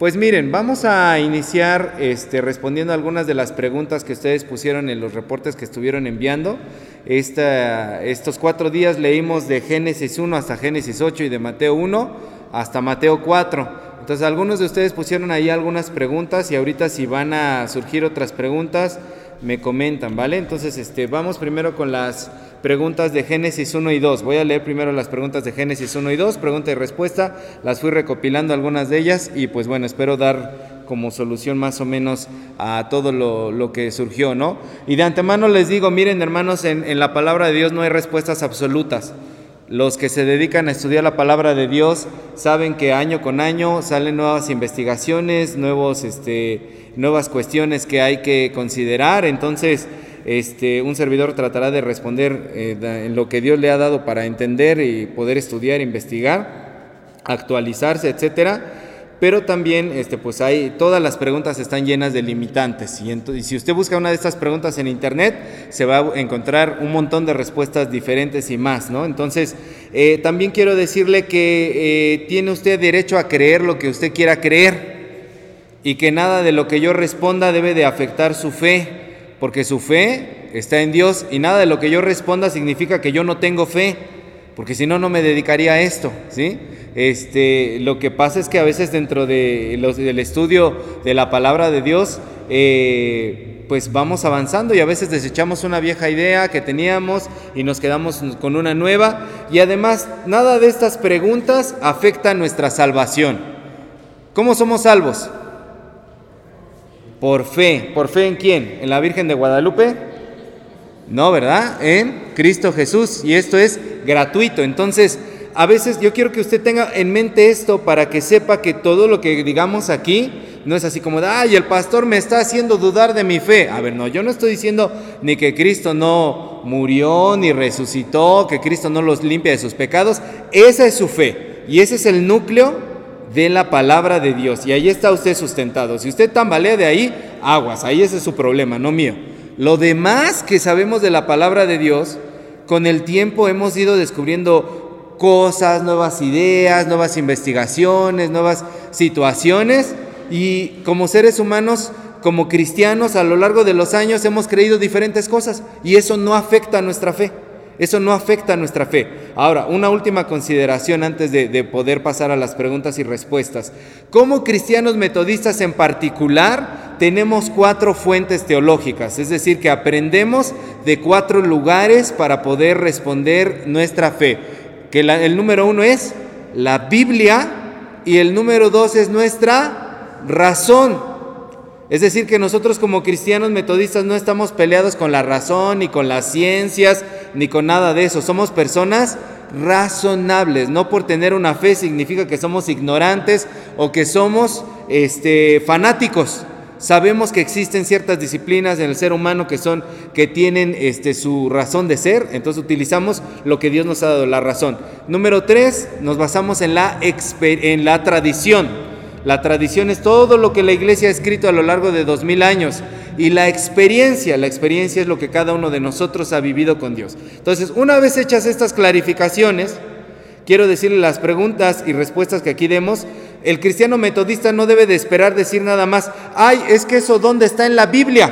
Pues miren, vamos a iniciar este, respondiendo algunas de las preguntas que ustedes pusieron en los reportes que estuvieron enviando. Estos cuatro días leímos de Génesis 1 hasta Génesis 8 y de Mateo 1 hasta Mateo 4. Entonces algunos de ustedes pusieron ahí algunas preguntas y ahorita si van a surgir otras preguntas me comentan, ¿vale? Entonces este, vamos primero con las preguntas de Génesis 1 y 2. Voy a leer primero las preguntas de Génesis 1 y 2, pregunta y respuesta. Las fui recopilando algunas de ellas y pues bueno, espero dar como solución más o menos a todo lo, que surgió, ¿no? Y de antemano les digo, miren hermanos, en, en la palabra de Dios no hay respuestas absolutas. Los que se dedican a estudiar la palabra de Dios saben que año con año salen nuevas investigaciones, nuevos, este, nuevas cuestiones que hay que considerar. Entonces, este, un servidor tratará de responder eh, en lo que Dios le ha dado para entender y poder estudiar, investigar, actualizarse, etcétera. Pero también, este, pues hay, todas las preguntas están llenas de limitantes. Y, si usted busca una de estas preguntas en internet, se va a encontrar un montón de respuestas diferentes y más, ¿no? Entonces, eh, también quiero decirle que eh, tiene usted derecho a creer lo que usted quiera creer y que nada de lo que yo responda debe de afectar su fe porque su fe está en Dios y nada de lo que yo responda significa que yo no tengo fe, porque si no, no me dedicaría a esto, ¿sí? Este, lo que pasa es que a veces dentro de del estudio de la palabra de Dios, eh, pues vamos avanzando y a veces desechamos una vieja idea que teníamos y nos quedamos con una nueva y además nada de estas preguntas afecta nuestra salvación. ¿Cómo somos salvos? Por fe. ¿Por fe en quién? ¿En la Virgen de Guadalupe? No, ¿verdad? En Cristo Jesús. Y esto es gratuito. Entonces, a veces yo quiero que usted tenga en mente esto para que sepa que todo lo que digamos aquí no es así como de, ay, el pastor me está haciendo dudar de mi fe. A ver, no, yo no estoy diciendo ni que Cristo no murió, ni resucitó, que Cristo no los limpia de sus pecados. Esa es su fe. Y ese es el núcleo de la palabra de Dios. Y ahí está usted sustentado. Si usted tambalea de ahí, aguas, ahí ese es su problema, no mío. Lo demás que sabemos de la palabra de Dios, con el tiempo hemos ido descubriendo cosas, nuevas ideas, nuevas investigaciones, nuevas situaciones. Y como seres humanos, como cristianos, a lo largo de los años hemos creído diferentes cosas. Y eso no afecta a nuestra fe. Eso no afecta a nuestra fe. Ahora, una última consideración antes de, poder pasar a las preguntas y respuestas. Como cristianos metodistas en particular, tenemos cuatro fuentes teológicas, es decir, que aprendemos de cuatro lugares para poder responder nuestra fe. Que el número uno es la Biblia y el número dos es nuestra razón. Es decir, que nosotros como cristianos metodistas no estamos peleados con la razón, ni con las ciencias, ni con nada de eso. Somos personas razonables. No por tener una fe significa que somos ignorantes o que somos este, fanáticos. Sabemos que existen ciertas disciplinas en el ser humano que son que tienen este, su razón de ser, entonces utilizamos lo que Dios nos ha dado, la razón. Número tres, nos basamos en la, en la tradición. La tradición es todo lo que la iglesia ha escrito a lo largo de dos mil años. Y la experiencia, la experiencia es lo que cada uno de nosotros ha vivido con Dios. Entonces, una vez hechas estas clarificaciones, quiero decirle las preguntas y respuestas que aquí demos. El cristiano metodista no debe de esperar decir nada más, ay, es que eso dónde está en la Biblia.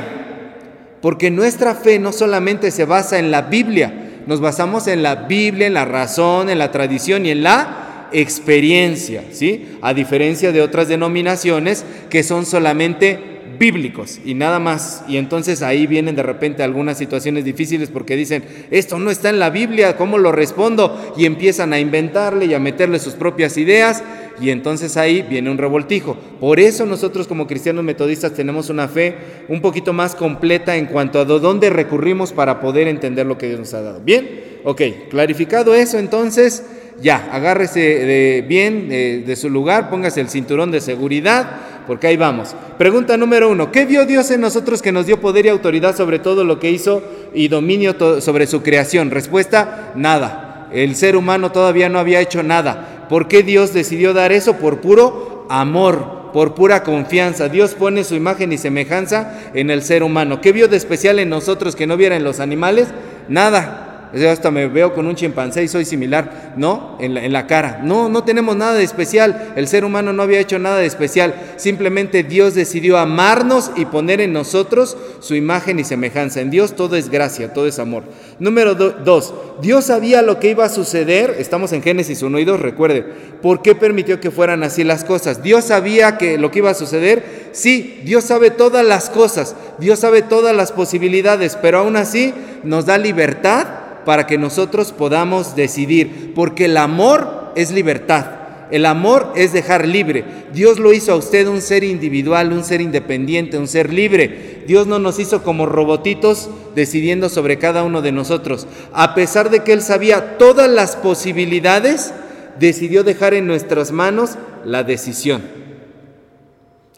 Porque nuestra fe no solamente se basa en la Biblia, nos basamos en la Biblia, en la razón, en la tradición y en la experiencia, ¿sí? A diferencia de otras denominaciones que son solamente bíblicos y nada más. Y entonces ahí vienen de repente algunas situaciones difíciles porque dicen, esto no está en la Biblia, ¿cómo lo respondo? Y empiezan a inventarle y a meterle sus propias ideas y entonces ahí viene un revoltijo. Por eso nosotros como cristianos metodistas tenemos una fe un poquito más completa en cuanto a dónde recurrimos para poder entender lo que Dios nos ha dado. Bien, ok, clarificado eso entonces ya, agárrese de, bien de, su lugar, póngase el cinturón de seguridad, porque ahí vamos. Pregunta número uno, ¿qué vio Dios en nosotros que nos dio poder y autoridad sobre todo lo que hizo y dominio sobre su creación? Respuesta, nada. El ser humano todavía no había hecho nada. ¿Por qué Dios decidió dar eso? Por puro amor, por pura confianza. Dios pone su imagen y semejanza en el ser humano. ¿Qué vio de especial en nosotros que no viera en los animales? Nada Hasta me veo con un chimpancé y soy similar, ¿no? En la, en la, cara. No, no tenemos nada de especial. El ser humano no había hecho nada de especial. Simplemente Dios decidió amarnos y poner en nosotros su imagen y semejanza. En Dios todo es gracia, todo es amor. Número dos, Dios sabía lo que iba a suceder. Estamos en Génesis 1 y 2, recuerde. ¿Por qué permitió que fueran así las cosas? Dios sabía que lo que iba a suceder. Sí, Dios sabe todas las cosas. Dios sabe todas las posibilidades, pero aún así nos da libertad para que nosotros podamos decidir, porque el amor es libertad. El amor es dejar libre. Dios lo hizo a usted un ser individual, un ser independiente, un ser libre. Dios no nos hizo como robotitos decidiendo sobre cada uno de nosotros. A pesar de que Él sabía todas las posibilidades, decidió dejar en nuestras manos la decisión.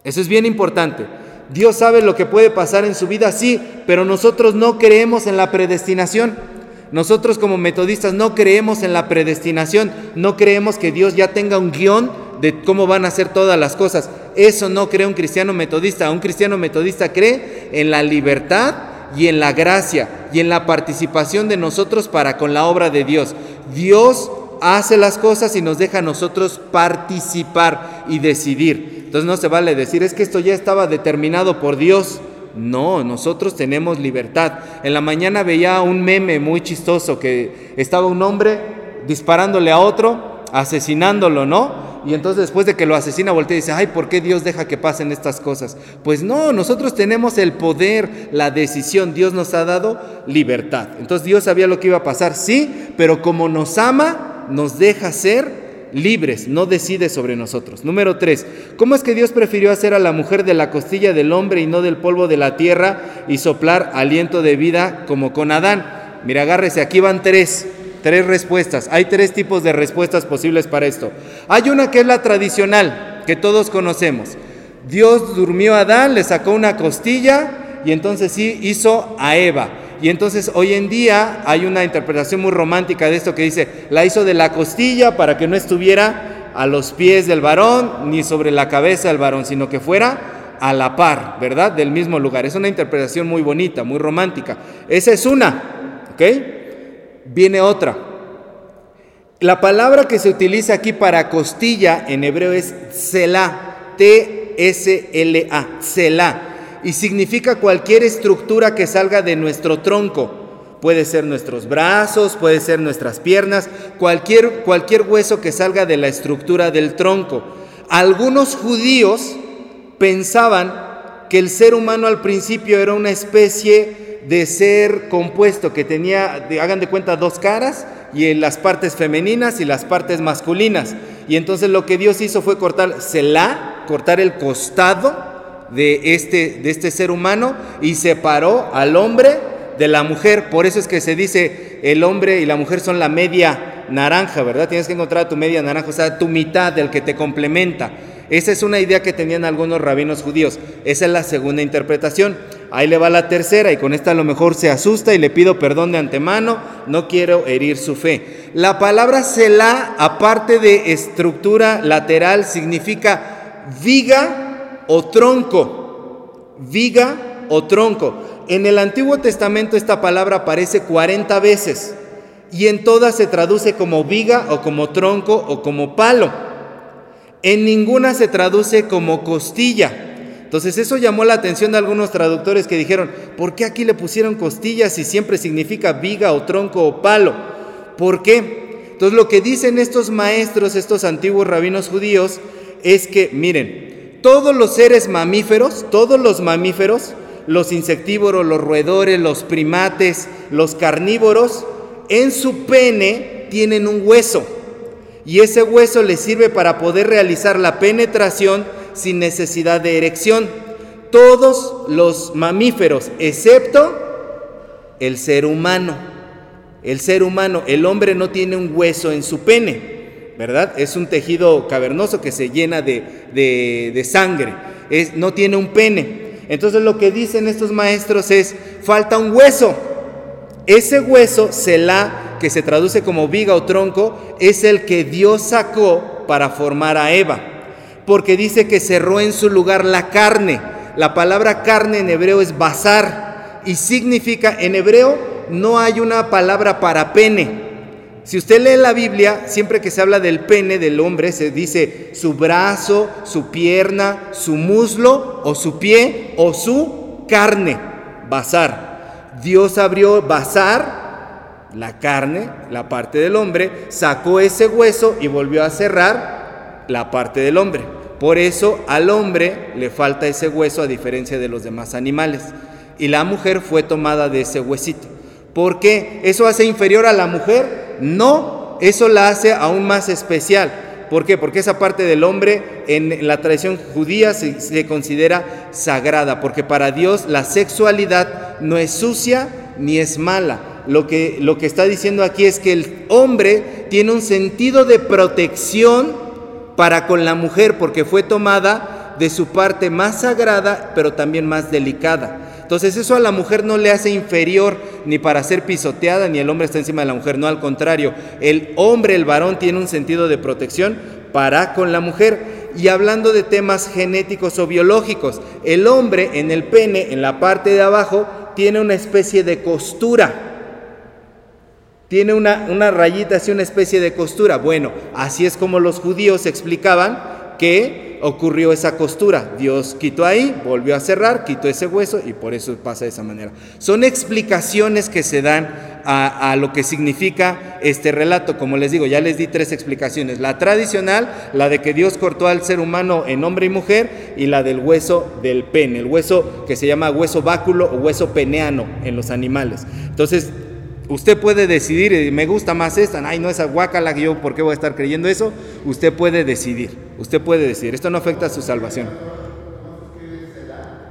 Eso es bien importante. Dios sabe lo que puede pasar en su vida, sí, pero nosotros no creemos en la predestinación. Nosotros como metodistas no creemos en la predestinación, no creemos que Dios ya tenga un guion de cómo van a ser todas las cosas. Eso no cree un cristiano metodista. Un cristiano metodista cree en la libertad y en la gracia y en la participación de nosotros para con la obra de Dios. Dios hace las cosas y nos deja a nosotros participar y decidir. Entonces no se vale decir, es que esto ya estaba determinado por Dios. No, nosotros tenemos libertad. En la mañana veía un meme muy chistoso que estaba un hombre disparándole a otro, asesinándolo, ¿no? Y entonces después de que lo asesina voltea y dice, ay, ¿por qué Dios deja que pasen estas cosas? Pues no, nosotros tenemos el poder, la decisión, Dios nos ha dado libertad. Entonces Dios sabía lo que iba a pasar, sí, pero como nos ama, nos deja ser libres, no decide sobre nosotros. Número tres, ¿cómo es que Dios prefirió hacer a la mujer de la costilla del hombre y no del polvo de la tierra y soplar aliento de vida como con Adán? Mira, agárrese, aquí van tres, tres respuestas. Hay tres tipos de respuestas posibles para esto. Hay una que es la tradicional, que todos conocemos. Dios durmió a Adán, le sacó una costilla y entonces sí hizo a Eva. Y entonces hoy en día hay una interpretación muy romántica de esto que dice, la hizo de la costilla para que no estuviera a los pies del varón ni sobre la cabeza del varón, sino que fuera a la par, ¿verdad? Del mismo lugar. Es una interpretación muy bonita, muy romántica. Esa es una, ¿ok? Viene otra. La palabra que se utiliza aquí para costilla en hebreo es Selah, T-S-L-A, Selah y significa cualquier estructura que salga de nuestro tronco. Puede ser nuestros brazos, puede ser nuestras piernas, cualquier, cualquier hueso que salga de la estructura del tronco. Algunos judíos pensaban que el ser humano al principio era una especie de ser compuesto que tenía, hagan de cuenta, dos caras y en las partes femeninas y las partes masculinas. Y entonces lo que Dios hizo fue cortar la cortar el costado de este, de este ser humano y separó al hombre de la mujer. Por eso es que se dice el hombre y la mujer son la media naranja, ¿verdad? Tienes que encontrar tu media naranja, o sea, tu mitad del que te complementa. Esa es una idea que tenían algunos rabinos judíos. Esa es la segunda interpretación. Ahí le va la tercera y con esta a lo mejor se asusta y le pido perdón de antemano. No quiero herir su fe. La palabra Selah, aparte de estructura lateral, significa viga o tronco, viga o tronco. En el Antiguo Testamento esta palabra aparece 40 veces y en todas se traduce como viga o como tronco o como palo. En ninguna se traduce como costilla. Entonces eso llamó la atención de algunos traductores que dijeron, ¿por qué aquí le pusieron costilla si siempre significa viga o tronco o palo? ¿Por qué? Entonces lo que dicen estos maestros, estos antiguos rabinos judíos, es que, miren, todos los seres mamíferos, todos los mamíferos, los insectívoros, los roedores, los primates, los carnívoros, en su pene tienen un hueso. Y ese hueso les sirve para poder realizar la penetración sin necesidad de erección. Todos los mamíferos, excepto el ser humano. El ser humano, el hombre no tiene un hueso en su pene. ¿Verdad? Es un tejido cavernoso que se llena de, sangre, es, no tiene un pene. Entonces lo que dicen estos maestros es, falta un hueso. Ese hueso, la que se traduce como viga o tronco, es el que Dios sacó para formar a Eva. Porque dice que cerró en su lugar la carne. La palabra carne en hebreo es bazar y significa en hebreo no hay una palabra para pene. Si usted lee la Biblia, siempre que se habla del pene del hombre, se dice su brazo, su pierna, su muslo o su pie o su carne, bazar. Dios abrió bazar, la carne, la parte del hombre, sacó ese hueso y volvió a cerrar la parte del hombre. Por eso al hombre le falta ese hueso a diferencia de los demás animales. Y la mujer fue tomada de ese huesito. ¿Por qué? ¿Eso hace inferior a la mujer? No, eso la hace aún más especial. ¿Por qué? Porque esa parte del hombre en la tradición judía se, considera sagrada, porque para Dios la sexualidad no es sucia ni es mala. Lo que, lo que está diciendo aquí es que el hombre tiene un sentido de protección para con la mujer, porque fue tomada de su parte más sagrada, pero también más delicada. Entonces eso a la mujer no le hace inferior ni para ser pisoteada, ni el hombre está encima de la mujer, no al contrario, el hombre, el varón tiene un sentido de protección para con la mujer. Y hablando de temas genéticos o biológicos, el hombre en el pene, en la parte de abajo, tiene una especie de costura. Tiene una, una rayita así, una especie de costura. Bueno, así es como los judíos explicaban que ocurrió esa costura. Dios quitó ahí, volvió a cerrar, quitó ese hueso y por eso pasa de esa manera. Son explicaciones que se dan a, lo que significa este relato. Como les digo, ya les di tres explicaciones. La tradicional, la de que Dios cortó al ser humano en hombre y mujer, y la del hueso del pene, el hueso que se llama hueso báculo o hueso peneano en los animales. Entonces, Usted puede decidir, me gusta más esta, ay, no esa guacala, yo por qué voy a estar creyendo eso. Usted puede decidir, usted puede decidir. Esto no afecta a su salvación.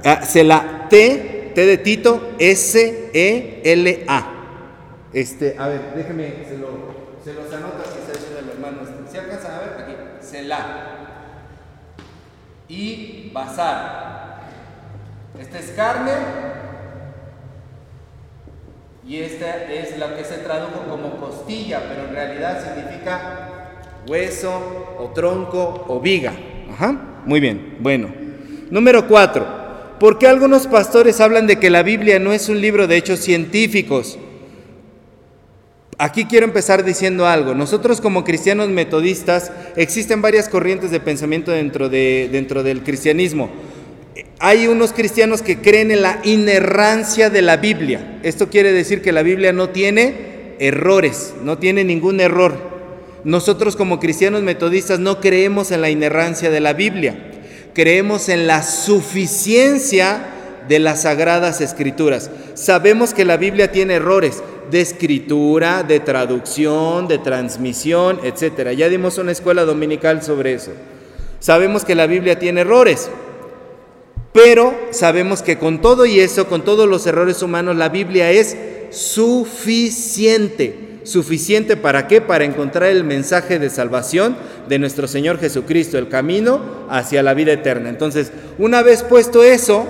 Ah, se la T, T de Tito, S, E, L, A. Este, a ver, déjeme, se, lo, se los anota si está diciendo el hermano. ¿Se alcanza a ver? Aquí, Selah. Y bazar. Este es carne, y esta es la que se tradujo como costilla, pero en realidad significa hueso o tronco o viga. Ajá, muy bien, bueno. Número cuatro, ¿por qué algunos pastores hablan de que la Biblia no es un libro de hechos científicos? Aquí quiero empezar diciendo algo. Nosotros como cristianos metodistas existen varias corrientes de pensamiento dentro, de, dentro del cristianismo hay unos cristianos que creen en la inerrancia de la Biblia. Esto quiere decir que la Biblia no tiene errores, no tiene ningún error. Nosotros como cristianos metodistas no creemos en la inerrancia de la Biblia, creemos en la suficiencia de las sagradas escrituras. Sabemos que la Biblia tiene errores de escritura, de traducción, de transmisión, etc. Ya dimos una escuela dominical sobre eso. Sabemos que la Biblia tiene errores. Pero sabemos que con todo y eso, con todos los errores humanos, la Biblia es suficiente. ¿Suficiente para qué? Para encontrar el mensaje de salvación de nuestro Señor Jesucristo, el camino hacia la vida eterna. Entonces, una vez puesto eso,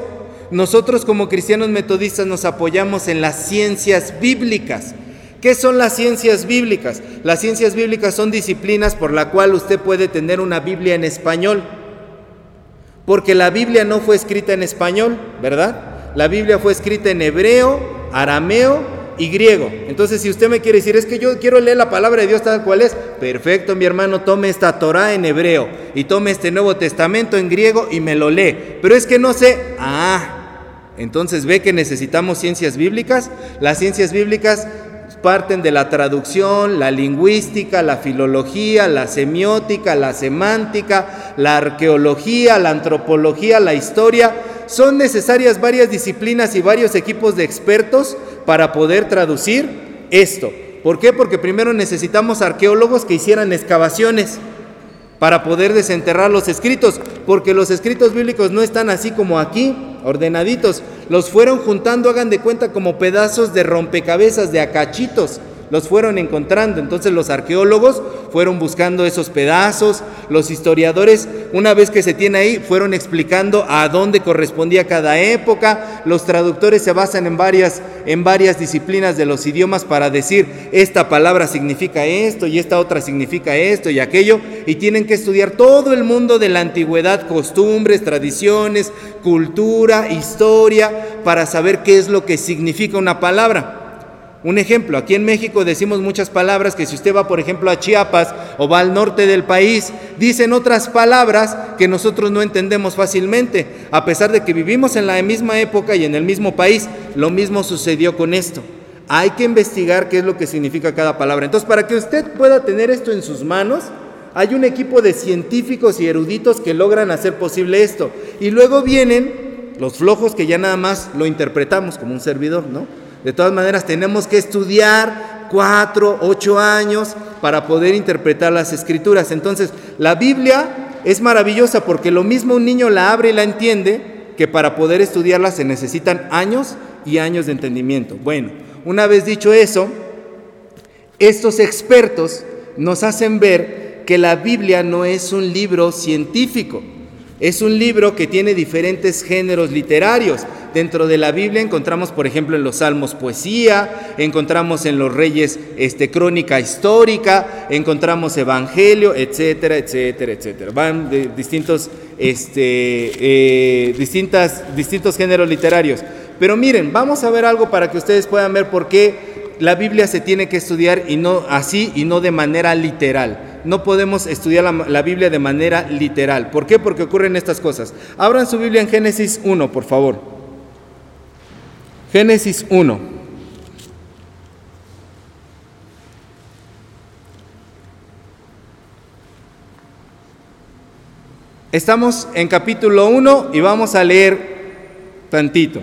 nosotros como cristianos metodistas nos apoyamos en las ciencias bíblicas. ¿Qué son las ciencias bíblicas? Las ciencias bíblicas son disciplinas por la cual usted puede tener una Biblia en español porque la Biblia no fue escrita en español, ¿verdad? La Biblia fue escrita en hebreo, arameo y griego. Entonces, si usted me quiere decir, es que yo quiero leer la palabra de Dios tal cual es, perfecto, mi hermano, tome esta Torah en hebreo y tome este Nuevo Testamento en griego y me lo lee. Pero es que no sé, ah, entonces ve que necesitamos ciencias bíblicas. Las ciencias bíblicas parten de la traducción, la lingüística, la filología, la semiótica, la semántica, la arqueología, la antropología, la historia. Son necesarias varias disciplinas y varios equipos de expertos para poder traducir esto. ¿Por qué? Porque primero necesitamos arqueólogos que hicieran excavaciones para poder desenterrar los escritos, porque los escritos bíblicos no están así como aquí, ordenaditos, los fueron juntando, hagan de cuenta, como pedazos de rompecabezas, de acachitos los fueron encontrando. Entonces los arqueólogos fueron buscando esos pedazos, los historiadores, una vez que se tiene ahí, fueron explicando a dónde correspondía cada época, los traductores se basan en varias, en varias disciplinas de los idiomas para decir, esta palabra significa esto y esta otra significa esto y aquello, y tienen que estudiar todo el mundo de la antigüedad, costumbres, tradiciones, cultura, historia, para saber qué es lo que significa una palabra. Un ejemplo, aquí en México decimos muchas palabras que si usted va, por ejemplo, a Chiapas o va al norte del país, dicen otras palabras que nosotros no entendemos fácilmente, a pesar de que vivimos en la misma época y en el mismo país. Lo mismo sucedió con esto. Hay que investigar qué es lo que significa cada palabra. Entonces, para que usted pueda tener esto en sus manos, hay un equipo de científicos y eruditos que logran hacer posible esto. Y luego vienen los flojos que ya nada más lo interpretamos como un servidor, ¿no? De todas maneras, tenemos que estudiar cuatro, ocho años para poder interpretar las escrituras. Entonces, la Biblia es maravillosa porque lo mismo un niño la abre y la entiende que para poder estudiarla se necesitan años y años de entendimiento. Bueno, una vez dicho eso, estos expertos nos hacen ver que la Biblia no es un libro científico, es un libro que tiene diferentes géneros literarios. Dentro de la Biblia encontramos, por ejemplo, en los Salmos poesía, encontramos en los Reyes este, crónica histórica, encontramos evangelio, etcétera, etcétera, etcétera. Van de distintos, este, eh, distintas, distintos géneros literarios. Pero miren, vamos a ver algo para que ustedes puedan ver por qué la Biblia se tiene que estudiar y no así y no de manera literal no podemos estudiar la, Biblia de manera literal. ¿Por qué? Porque ocurren estas cosas. Abran su Biblia en Génesis 1, por favor. Génesis 1. Estamos en capítulo 1 y vamos a leer tantito.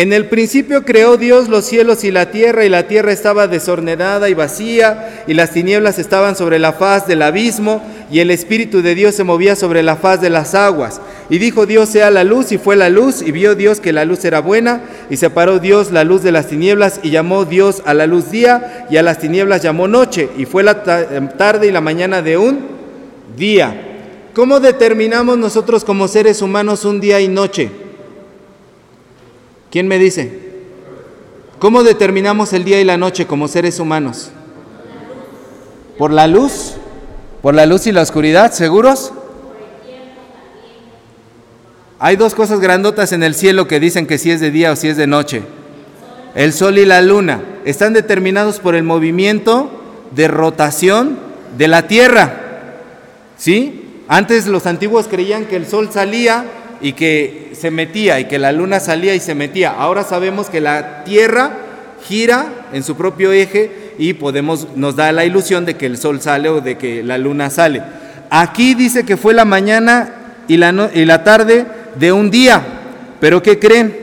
En el principio creó Dios los cielos y la tierra, y la tierra estaba desordenada y vacía, y las tinieblas estaban sobre la faz del abismo, y el Espíritu de Dios se movía sobre la faz de las aguas. Y dijo Dios sea la luz, y fue la luz, y vio Dios que la luz era buena, y separó Dios la luz de las tinieblas, y llamó Dios a la luz día, y a las tinieblas llamó noche, y fue la tarde y la mañana de un día. ¿Cómo determinamos nosotros como seres humanos un día y noche? ¿Quién me dice? ¿Cómo determinamos el día y la noche como seres humanos? ¿Por la luz? ¿Por la luz y la oscuridad? ¿Seguros? Hay dos cosas grandotas en el cielo que dicen que si es de día o si es de noche. El sol y la luna están determinados por el movimiento de rotación de la Tierra. ¿Sí? Antes los antiguos creían que el sol salía y que se metía y que la luna salía y se metía. Ahora sabemos que la Tierra gira en su propio eje y podemos nos da la ilusión de que el sol sale o de que la luna sale. Aquí dice que fue la mañana y la, tarde de un día, pero ¿qué creen?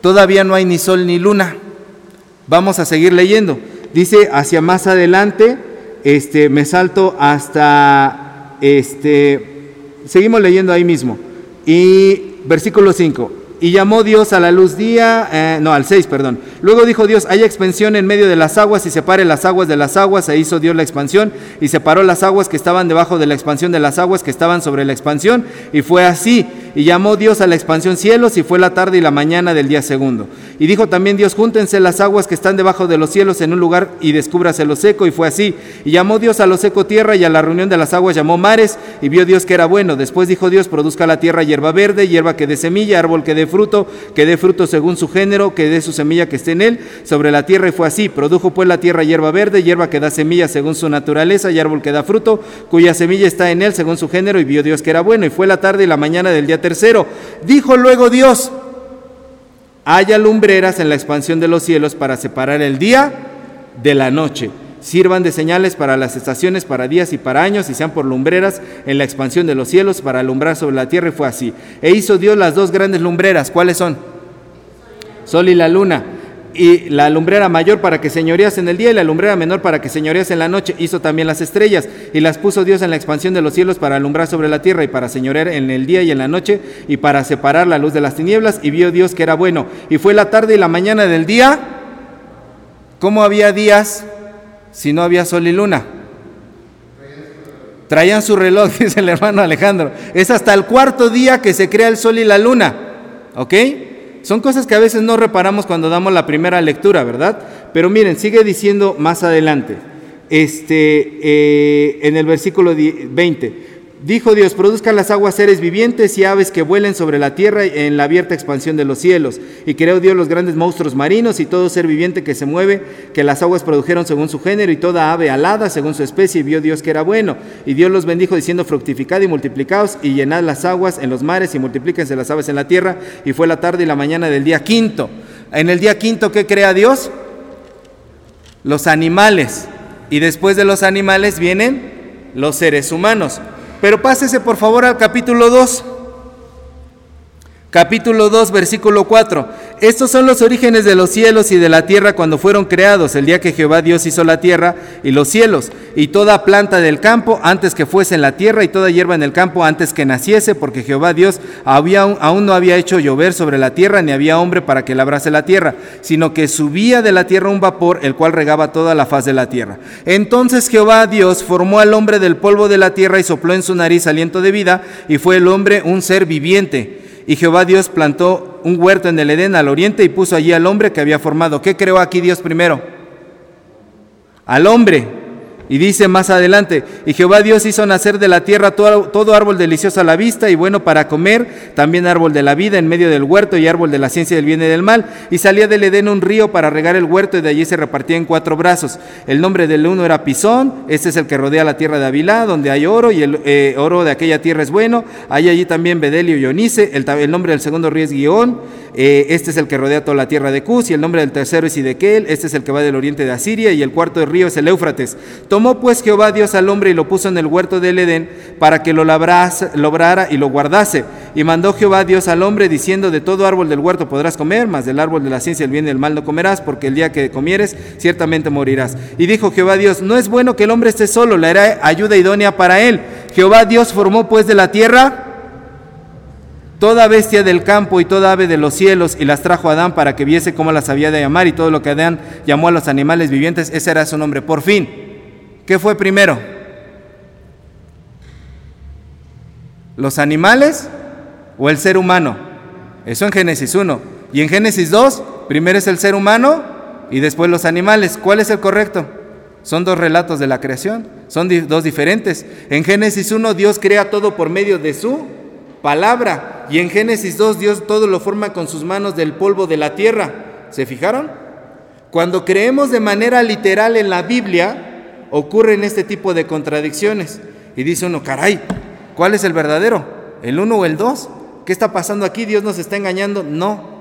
Todavía no hay ni sol ni luna. Vamos a seguir leyendo. Dice hacia más adelante, este, me salto hasta, este, seguimos leyendo ahí mismo. Y versículo 5. Y llamó Dios a la luz día, eh, no, al 6, perdón. Luego dijo Dios, hay expansión en medio de las aguas y separe las aguas de las aguas. E hizo Dios la expansión y separó las aguas que estaban debajo de la expansión de las aguas que estaban sobre la expansión. Y fue así. Y llamó Dios a la expansión cielos y fue la tarde y la mañana del día segundo. Y dijo también Dios, júntense las aguas que están debajo de los cielos en un lugar y descúbrase lo seco. Y fue así. Y llamó Dios a lo seco tierra y a la reunión de las aguas llamó mares. Y vio Dios que era bueno. Después dijo Dios, produzca la tierra hierba verde, hierba que dé semilla, árbol que dé fruto, que dé fruto según su género, que dé su semilla que esté en él, sobre la tierra, y fue así. Produjo pues la tierra hierba verde, hierba que da semilla según su naturaleza, y árbol que da fruto, cuya semilla está en él según su género, y vio Dios que era bueno, y fue la tarde y la mañana del día tercero. Dijo luego Dios, haya lumbreras en la expansión de los cielos para separar el día de la noche sirvan de señales para las estaciones, para días y para años, y sean por lumbreras en la expansión de los cielos, para alumbrar sobre la tierra, y fue así. E hizo Dios las dos grandes lumbreras, ¿cuáles son? Sol y la luna. Y la lumbrera mayor para que señorías en el día y la lumbrera menor para que señorías en la noche. Hizo también las estrellas y las puso Dios en la expansión de los cielos para alumbrar sobre la tierra y para señorear en el día y en la noche y para separar la luz de las tinieblas. Y vio Dios que era bueno. Y fue la tarde y la mañana del día. ¿Cómo había días? si no había sol y luna? Traían su reloj, dice el hermano Alejandro. Es hasta el cuarto día que se crea el sol y la luna. ¿Ok? Son cosas que a veces no reparamos cuando damos la primera lectura, ¿verdad? Pero miren, sigue diciendo más adelante, este, eh, en el versículo 20, Dijo Dios, produzcan las aguas seres vivientes y aves que vuelen sobre la tierra en la abierta expansión de los cielos. Y creó Dios los grandes monstruos marinos y todo ser viviente que se mueve, que las aguas produjeron según su género y toda ave alada según su especie. Y vio Dios que era bueno. Y Dios los bendijo diciendo, fructificad y multiplicaos y llenad las aguas en los mares y multiplíquense las aves en la tierra. Y fue la tarde y la mañana del día quinto. En el día quinto, ¿qué crea Dios? Los animales. Y después de los animales vienen los seres humanos. Pero pásese por favor al capítulo 2. Capítulo 2, versículo 4. Estos son los orígenes de los cielos y de la tierra cuando fueron creados, el día que Jehová Dios hizo la tierra y los cielos, y toda planta del campo antes que fuese en la tierra, y toda hierba en el campo antes que naciese, porque Jehová Dios había, aún no había hecho llover sobre la tierra, ni había hombre para que labrase la tierra, sino que subía de la tierra un vapor, el cual regaba toda la faz de la tierra. Entonces Jehová Dios formó al hombre del polvo de la tierra y sopló en su nariz aliento de vida, y fue el hombre un ser viviente. Y Jehová Dios plantó un huerto en el Edén al oriente y puso allí al hombre que había formado. ¿Qué creó aquí Dios primero? Al hombre. Y dice más adelante, y Jehová Dios hizo nacer de la tierra todo, árbol delicioso a la vista y bueno para comer, también árbol de la vida en medio del huerto y árbol de la ciencia del bien y del mal. Y salía del Edén un río para regar el huerto y de allí se repartía en cuatro brazos. El nombre del uno era Pisón, este es el que rodea la tierra de Avilá, donde hay oro y el eh, oro de aquella tierra es bueno. Hay allí también Bedelio y Onice, el, nombre del segundo río es Guión, eh, este es el que rodea toda la tierra de Cus y el nombre del tercero es Idequel, este es el que va del oriente de Asiria y el cuarto río es el Éufrates. Tomó pues Jehová Dios al hombre y lo puso en el huerto del Edén para que lo labrase, lobrara y lo guardase. Y mandó Jehová Dios al hombre diciendo, de todo árbol del huerto podrás comer, mas del árbol de la ciencia, el bien y el mal no comerás, porque el día que comieres ciertamente morirás. Y dijo Jehová Dios, no es bueno que el hombre esté solo, le hará ayuda idónea para él. Jehová Dios formó pues de la tierra toda bestia del campo y toda ave de los cielos y las trajo Adán para que viese cómo las había de llamar y todo lo que Adán llamó a los animales vivientes, ese era su nombre. Por fin, ¿Qué fue primero? ¿Los animales o el ser humano? Eso en Génesis 1. Y en Génesis 2, primero es el ser humano y después los animales. ¿Cuál es el correcto? Son dos relatos de la creación, son dos diferentes. En Génesis 1 Dios crea todo por medio de su palabra y en Génesis 2 Dios todo lo forma con sus manos del polvo de la tierra. ¿Se fijaron? Cuando creemos de manera literal en la Biblia, ocurren este tipo de contradicciones. Y dice uno, caray, ¿cuál es el verdadero? ¿El uno o el dos? ¿Qué está pasando aquí? ¿Dios nos está engañando? No.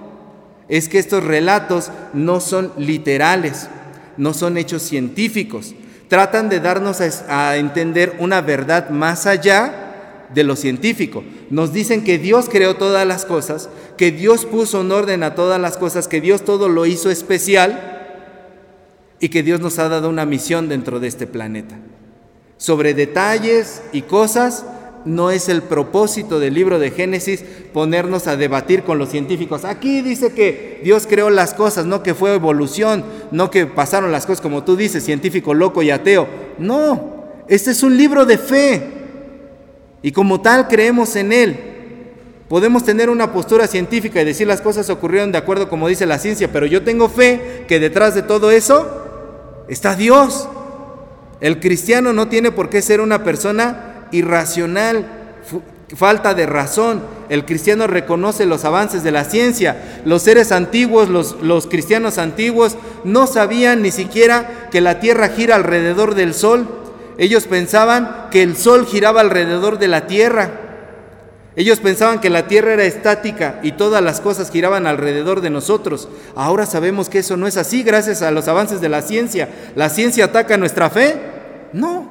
Es que estos relatos no son literales, no son hechos científicos. Tratan de darnos a, entender una verdad más allá de lo científico. Nos dicen que Dios creó todas las cosas, que Dios puso en orden a todas las cosas, que Dios todo lo hizo especial y que Dios nos ha dado una misión dentro de este planeta. Sobre detalles y cosas no es el propósito del libro de Génesis ponernos a debatir con los científicos. Aquí dice que Dios creó las cosas, no que fue evolución, no que pasaron las cosas como tú dices, científico loco y ateo. No, este es un libro de fe y como tal creemos en él. Podemos tener una postura científica y decir las cosas ocurrieron de acuerdo como dice la ciencia, pero yo tengo fe que detrás de todo eso Está Dios. El cristiano no tiene por qué ser una persona irracional, falta de razón. El cristiano reconoce los avances de la ciencia. Los seres antiguos, los, los, cristianos antiguos, no sabían ni siquiera que la tierra gira alrededor del sol. Ellos pensaban que el sol giraba alrededor de la tierra. Ellos pensaban que la tierra era estática y todas las cosas giraban alrededor de nosotros. Ahora sabemos que eso no es así gracias a los avances de la ciencia. ¿La ciencia ataca nuestra fe? No,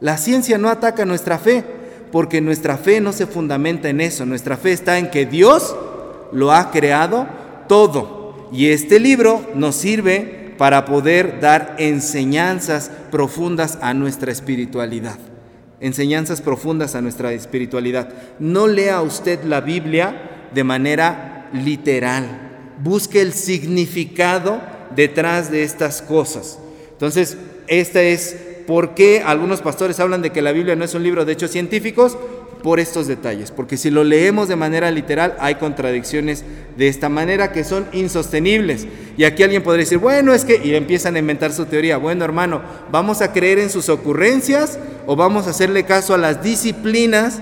la ciencia no ataca nuestra fe porque nuestra fe no se fundamenta en eso. Nuestra fe está en que Dios lo ha creado todo. Y este libro nos sirve para poder dar enseñanzas profundas a nuestra espiritualidad enseñanzas profundas a nuestra espiritualidad. No lea usted la Biblia de manera literal. Busque el significado detrás de estas cosas. Entonces, esta es por qué algunos pastores hablan de que la Biblia no es un libro de hechos científicos, por estos detalles, porque si lo leemos de manera literal hay contradicciones de esta manera que son insostenibles. Y aquí alguien podría decir, bueno, es que, y empiezan a inventar su teoría, bueno hermano, ¿vamos a creer en sus ocurrencias o vamos a hacerle caso a las disciplinas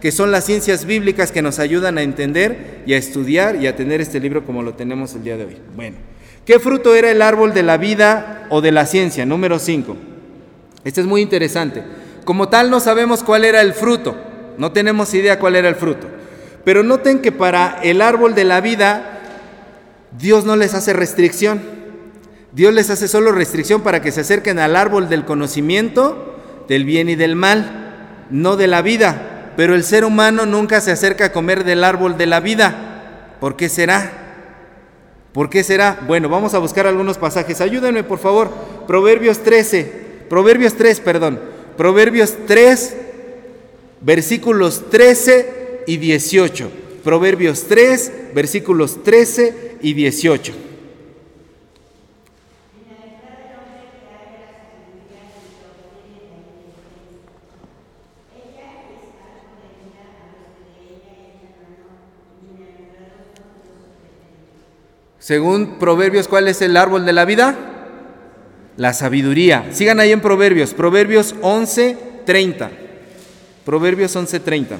que son las ciencias bíblicas que nos ayudan a entender y a estudiar y a tener este libro como lo tenemos el día de hoy? Bueno, ¿qué fruto era el árbol de la vida o de la ciencia? Número 5. Este es muy interesante. Como tal no sabemos cuál era el fruto, no tenemos idea cuál era el fruto. Pero noten que para el árbol de la vida Dios no les hace restricción. Dios les hace solo restricción para que se acerquen al árbol del conocimiento del bien y del mal, no de la vida. Pero el ser humano nunca se acerca a comer del árbol de la vida. ¿Por qué será? ¿Por qué será? Bueno, vamos a buscar algunos pasajes. Ayúdenme, por favor. Proverbios 13. Proverbios 3, perdón. Proverbios 3, versículos 13 y 18. Proverbios 3, versículos 13 y 18. Según Proverbios, ¿cuál es el árbol de la vida? La sabiduría. Sigan ahí en Proverbios, Proverbios 11, 30. Proverbios 11:30.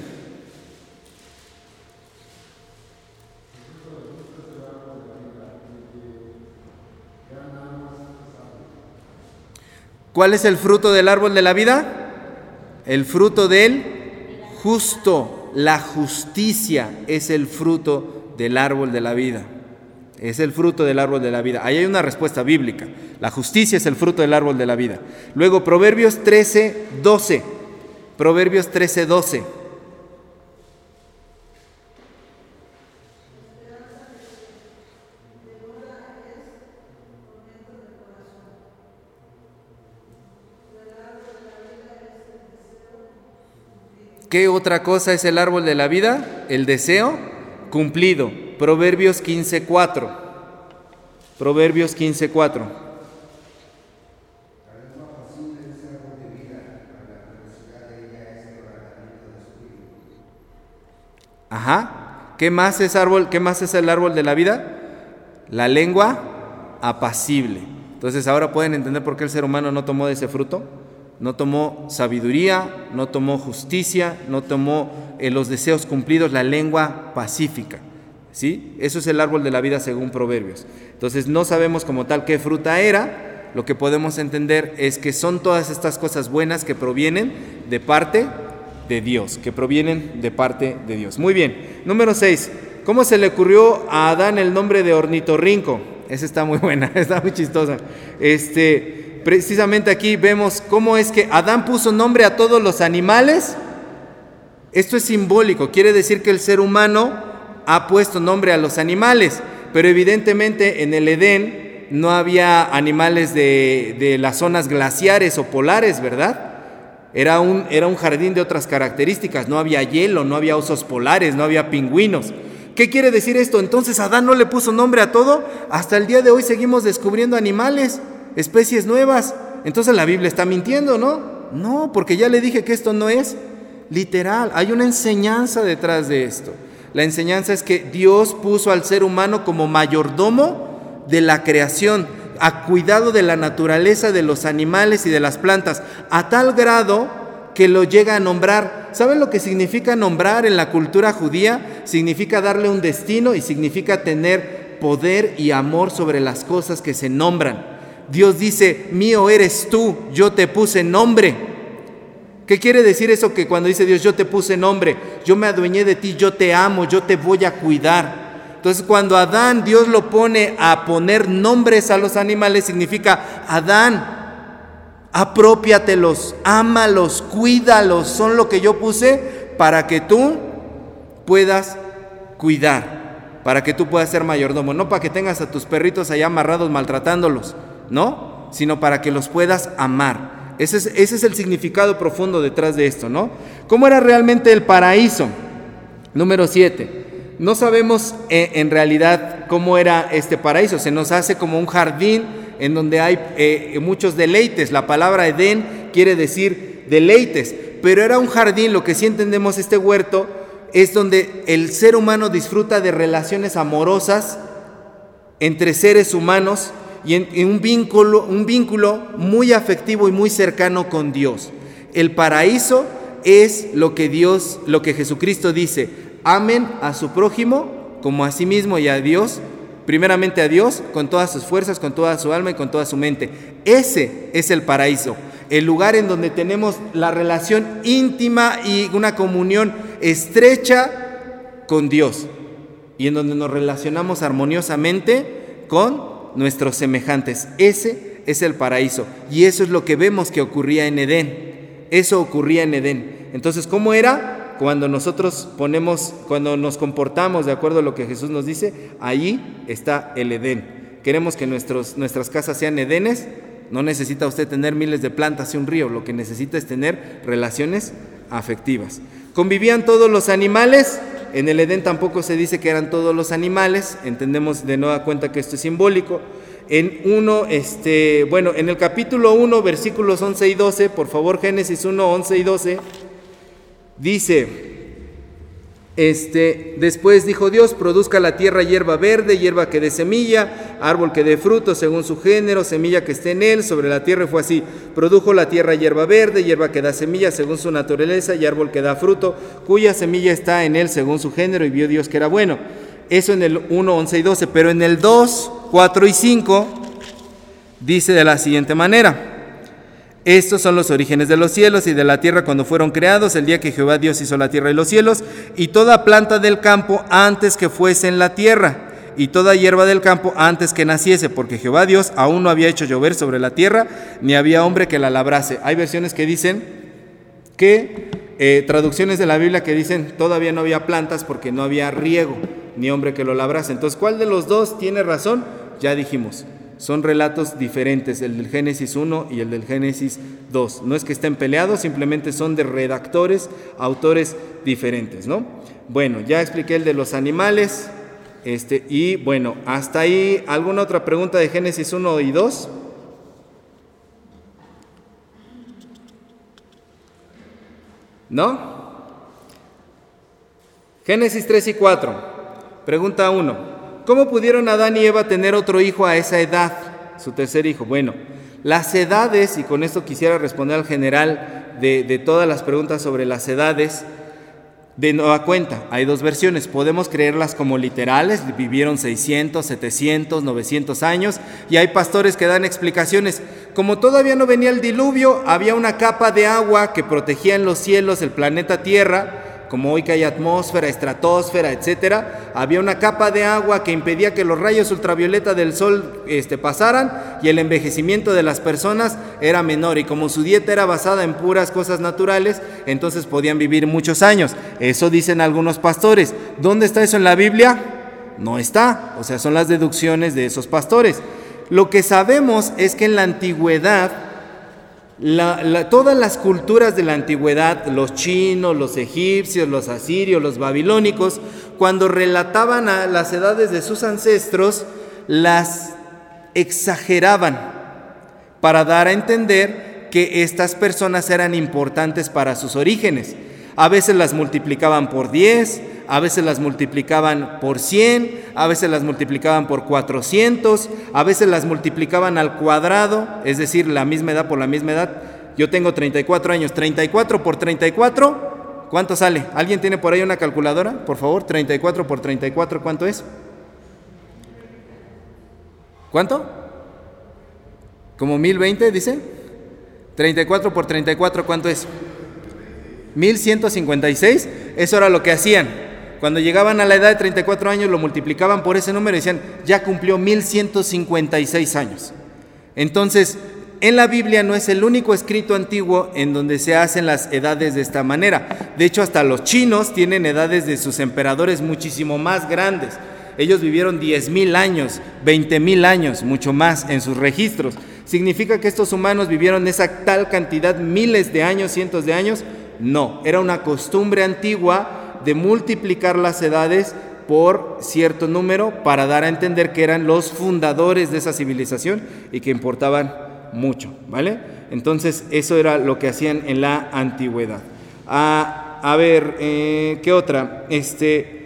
¿Cuál es el fruto del árbol de la vida? El fruto del justo. La justicia es el fruto del árbol de la vida. Es el fruto del árbol de la vida. Ahí hay una respuesta bíblica. La justicia es el fruto del árbol de la vida. Luego, Proverbios 13, 12. Proverbios 13:12. ¿Qué otra cosa es el árbol de la vida? El deseo cumplido. Proverbios 15:4. Proverbios 15:4. ¿Qué más es árbol? ¿Qué más es el árbol de la vida? La lengua apacible. Entonces ahora pueden entender por qué el ser humano no tomó de ese fruto. No tomó sabiduría, no tomó justicia, no tomó eh, los deseos cumplidos, la lengua pacífica. ¿Sí? Eso es el árbol de la vida según Proverbios. Entonces no sabemos como tal qué fruta era. Lo que podemos entender es que son todas estas cosas buenas que provienen de parte de Dios, que provienen de parte de Dios. Muy bien. Número 6. ¿Cómo se le ocurrió a Adán el nombre de ornitorrinco? Esa está muy buena, está muy chistosa. Este, precisamente aquí vemos cómo es que Adán puso nombre a todos los animales. Esto es simbólico, quiere decir que el ser humano ha puesto nombre a los animales, pero evidentemente en el Edén no había animales de, de las zonas glaciares o polares, ¿verdad? Era un, era un jardín de otras características, no había hielo, no había osos polares, no había pingüinos. ¿Qué quiere decir esto? Entonces Adán no le puso nombre a todo. Hasta el día de hoy seguimos descubriendo animales, especies nuevas. Entonces la Biblia está mintiendo, ¿no? No, porque ya le dije que esto no es literal. Hay una enseñanza detrás de esto. La enseñanza es que Dios puso al ser humano como mayordomo de la creación a cuidado de la naturaleza, de los animales y de las plantas, a tal grado que lo llega a nombrar. ¿Saben lo que significa nombrar en la cultura judía? Significa darle un destino y significa tener poder y amor sobre las cosas que se nombran. Dios dice, mío eres tú, yo te puse nombre. ¿Qué quiere decir eso que cuando dice Dios, yo te puse nombre, yo me adueñé de ti, yo te amo, yo te voy a cuidar? Entonces cuando Adán Dios lo pone a poner nombres a los animales, significa, Adán, apropiatelos, ámalos, cuídalos, son lo que yo puse para que tú puedas cuidar, para que tú puedas ser mayordomo, no para que tengas a tus perritos allá amarrados maltratándolos, ¿no? Sino para que los puedas amar. Ese es, ese es el significado profundo detrás de esto, ¿no? ¿Cómo era realmente el paraíso? Número 7. No sabemos eh, en realidad cómo era este paraíso. Se nos hace como un jardín en donde hay eh, muchos deleites. La palabra Edén quiere decir deleites. pero era un jardín, lo que sí entendemos este huerto, es donde el ser humano disfruta de relaciones amorosas entre seres humanos y en, un, vínculo, un vínculo muy afectivo y muy cercano con Dios. El paraíso es lo que Dios, lo que Jesucristo dice, amen a su prójimo como a sí mismo y a Dios, primeramente a Dios con todas sus fuerzas, con toda su alma y con toda su mente. Ese es el paraíso, el lugar en donde tenemos la relación íntima y una comunión estrecha con Dios y en donde nos relacionamos armoniosamente con nuestros semejantes. Ese es el paraíso y eso es lo que vemos que ocurría en Edén. Eso ocurría en Edén. Entonces, ¿cómo era? Cuando nosotros ponemos, cuando nos comportamos de acuerdo a lo que Jesús nos dice, allí está el Edén. Queremos que nuestros, nuestras casas sean Edenes. No necesita usted tener miles de plantas y un río, lo que necesita es tener relaciones afectivas. ¿Convivían todos los animales? En el Edén tampoco se dice que eran todos los animales, entendemos de nueva cuenta que esto es simbólico. En uno, este, bueno, en el capítulo 1, versículos 11 y 12, por favor, Génesis 1, 11 y 12, dice, este, después dijo Dios, produzca la tierra hierba verde, hierba que dé semilla, árbol que dé fruto según su género, semilla que esté en él, sobre la tierra fue así. Produjo la tierra hierba verde, hierba que da semilla según su naturaleza y árbol que da fruto, cuya semilla está en él según su género y vio Dios que era bueno. Eso en el 1, 11 y 12, pero en el 2, 4 y 5 dice de la siguiente manera. Estos son los orígenes de los cielos y de la tierra cuando fueron creados, el día que Jehová Dios hizo la tierra y los cielos, y toda planta del campo antes que fuese en la tierra, y toda hierba del campo antes que naciese, porque Jehová Dios aún no había hecho llover sobre la tierra, ni había hombre que la labrase. Hay versiones que dicen que, eh, traducciones de la Biblia que dicen todavía no había plantas porque no había riego, ni hombre que lo labrase. Entonces, ¿cuál de los dos tiene razón? Ya dijimos, son relatos diferentes, el del Génesis 1 y el del Génesis 2. No es que estén peleados, simplemente son de redactores, autores diferentes, ¿no? Bueno, ya expliqué el de los animales. Este, y bueno, hasta ahí, ¿alguna otra pregunta de Génesis 1 y 2? ¿No? Génesis 3 y 4. Pregunta 1. ¿Cómo pudieron Adán y Eva tener otro hijo a esa edad? Su tercer hijo. Bueno, las edades, y con esto quisiera responder al general de, todas las preguntas sobre las edades, de nueva cuenta, hay dos versiones. Podemos creerlas como literales, vivieron 600, 700, 900 años, y hay pastores que dan explicaciones. Como todavía no venía el diluvio, había una capa de agua que protegía en los cielos el planeta Tierra, como hoy que hay atmósfera, estratosfera, etcétera, había una capa de agua que impedía que los rayos ultravioleta del sol este, pasaran y el envejecimiento de las personas era menor y como su dieta era basada en puras cosas naturales, entonces podían vivir muchos años. Eso dicen algunos pastores. ¿Dónde está eso en la Biblia? No está, o sea, son las deducciones de esos pastores. Lo que sabemos es que en la antigüedad todas las culturas de la antigüedad, los chinos, los egipcios, los asirios, los babilónicos, cuando relataban a las edades de sus ancestros, las exageraban para dar a entender que estas personas eran importantes para sus orígenes. A veces las multiplicaban por 10, a veces las multiplicaban por 100, a veces las multiplicaban por 400, a veces las multiplicaban al cuadrado, es decir, la misma edad por la misma edad. Yo tengo 34 años, 34 por 34, ¿cuánto sale? ¿Alguien tiene por ahí una calculadora? Por favor, 34 por 34, ¿cuánto es? ¿Cuánto? ¿Como 1020 dice? 34 por 34, ¿cuánto es? 1156. Eso era lo que hacían. Cuando llegaban a la edad de 34 años lo multiplicaban por ese número y decían, ya cumplió 1156 años. Entonces, en la Biblia no es el único escrito antiguo en donde se hacen las edades de esta manera. De hecho, hasta los chinos tienen edades de sus emperadores muchísimo más grandes. Ellos vivieron 10.000 años, 20.000 años, mucho más en sus registros. ¿Significa que estos humanos vivieron esa tal cantidad, miles de años, cientos de años? No, era una costumbre antigua de multiplicar las edades por cierto número para dar a entender que eran los fundadores de esa civilización y que importaban mucho, ¿vale? Entonces eso era lo que hacían en la antigüedad. A, a ver, eh, ¿qué otra? Este,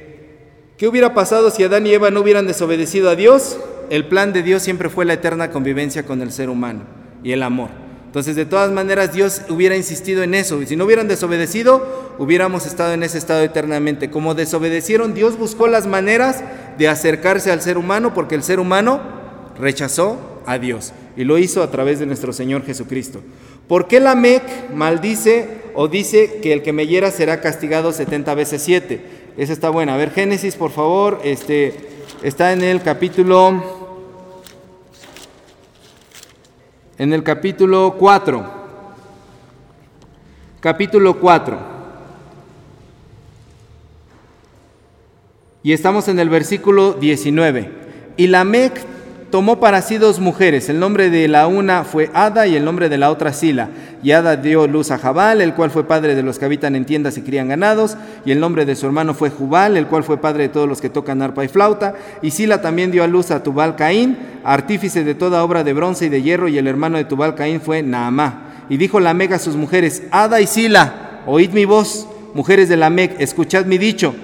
¿Qué hubiera pasado si Adán y Eva no hubieran desobedecido a Dios? El plan de Dios siempre fue la eterna convivencia con el ser humano y el amor. Entonces, de todas maneras, Dios hubiera insistido en eso. Y si no hubieran desobedecido, hubiéramos estado en ese estado eternamente. Como desobedecieron, Dios buscó las maneras de acercarse al ser humano porque el ser humano rechazó a Dios. Y lo hizo a través de nuestro Señor Jesucristo. ¿Por qué la Mec maldice o dice que el que me hiera será castigado 70 veces 7? Esa está buena. A ver, Génesis, por favor. Este, está en el capítulo en el capítulo 4. Capítulo 4. Y estamos en el versículo 19. Y Lamec tomó para sí dos mujeres. El nombre de la una fue Ada y el nombre de la otra Sila. Y Ada dio luz a Jabal, el cual fue padre de los que habitan en tiendas y crían ganados. Y el nombre de su hermano fue Jubal, el cual fue padre de todos los que tocan arpa y flauta. Y Sila también dio a luz a Tubal Caín, artífice de toda obra de bronce y de hierro. Y el hermano de Tubal Caín fue Naamá. Y dijo Lamec a sus mujeres, Ada y Sila, oíd mi voz, mujeres de Lamec, escuchad mi dicho.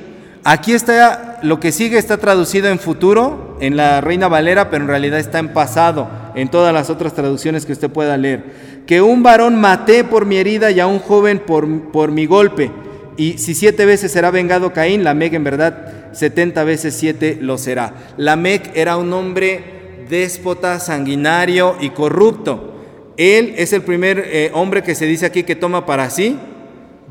Aquí está, lo que sigue está traducido en futuro, en la Reina Valera, pero en realidad está en pasado, en todas las otras traducciones que usted pueda leer. Que un varón maté por mi herida y a un joven por, por mi golpe. Y si siete veces será vengado Caín, Lamec en verdad setenta veces siete lo será. Lamec era un hombre déspota, sanguinario y corrupto. Él es el primer eh, hombre que se dice aquí que toma para sí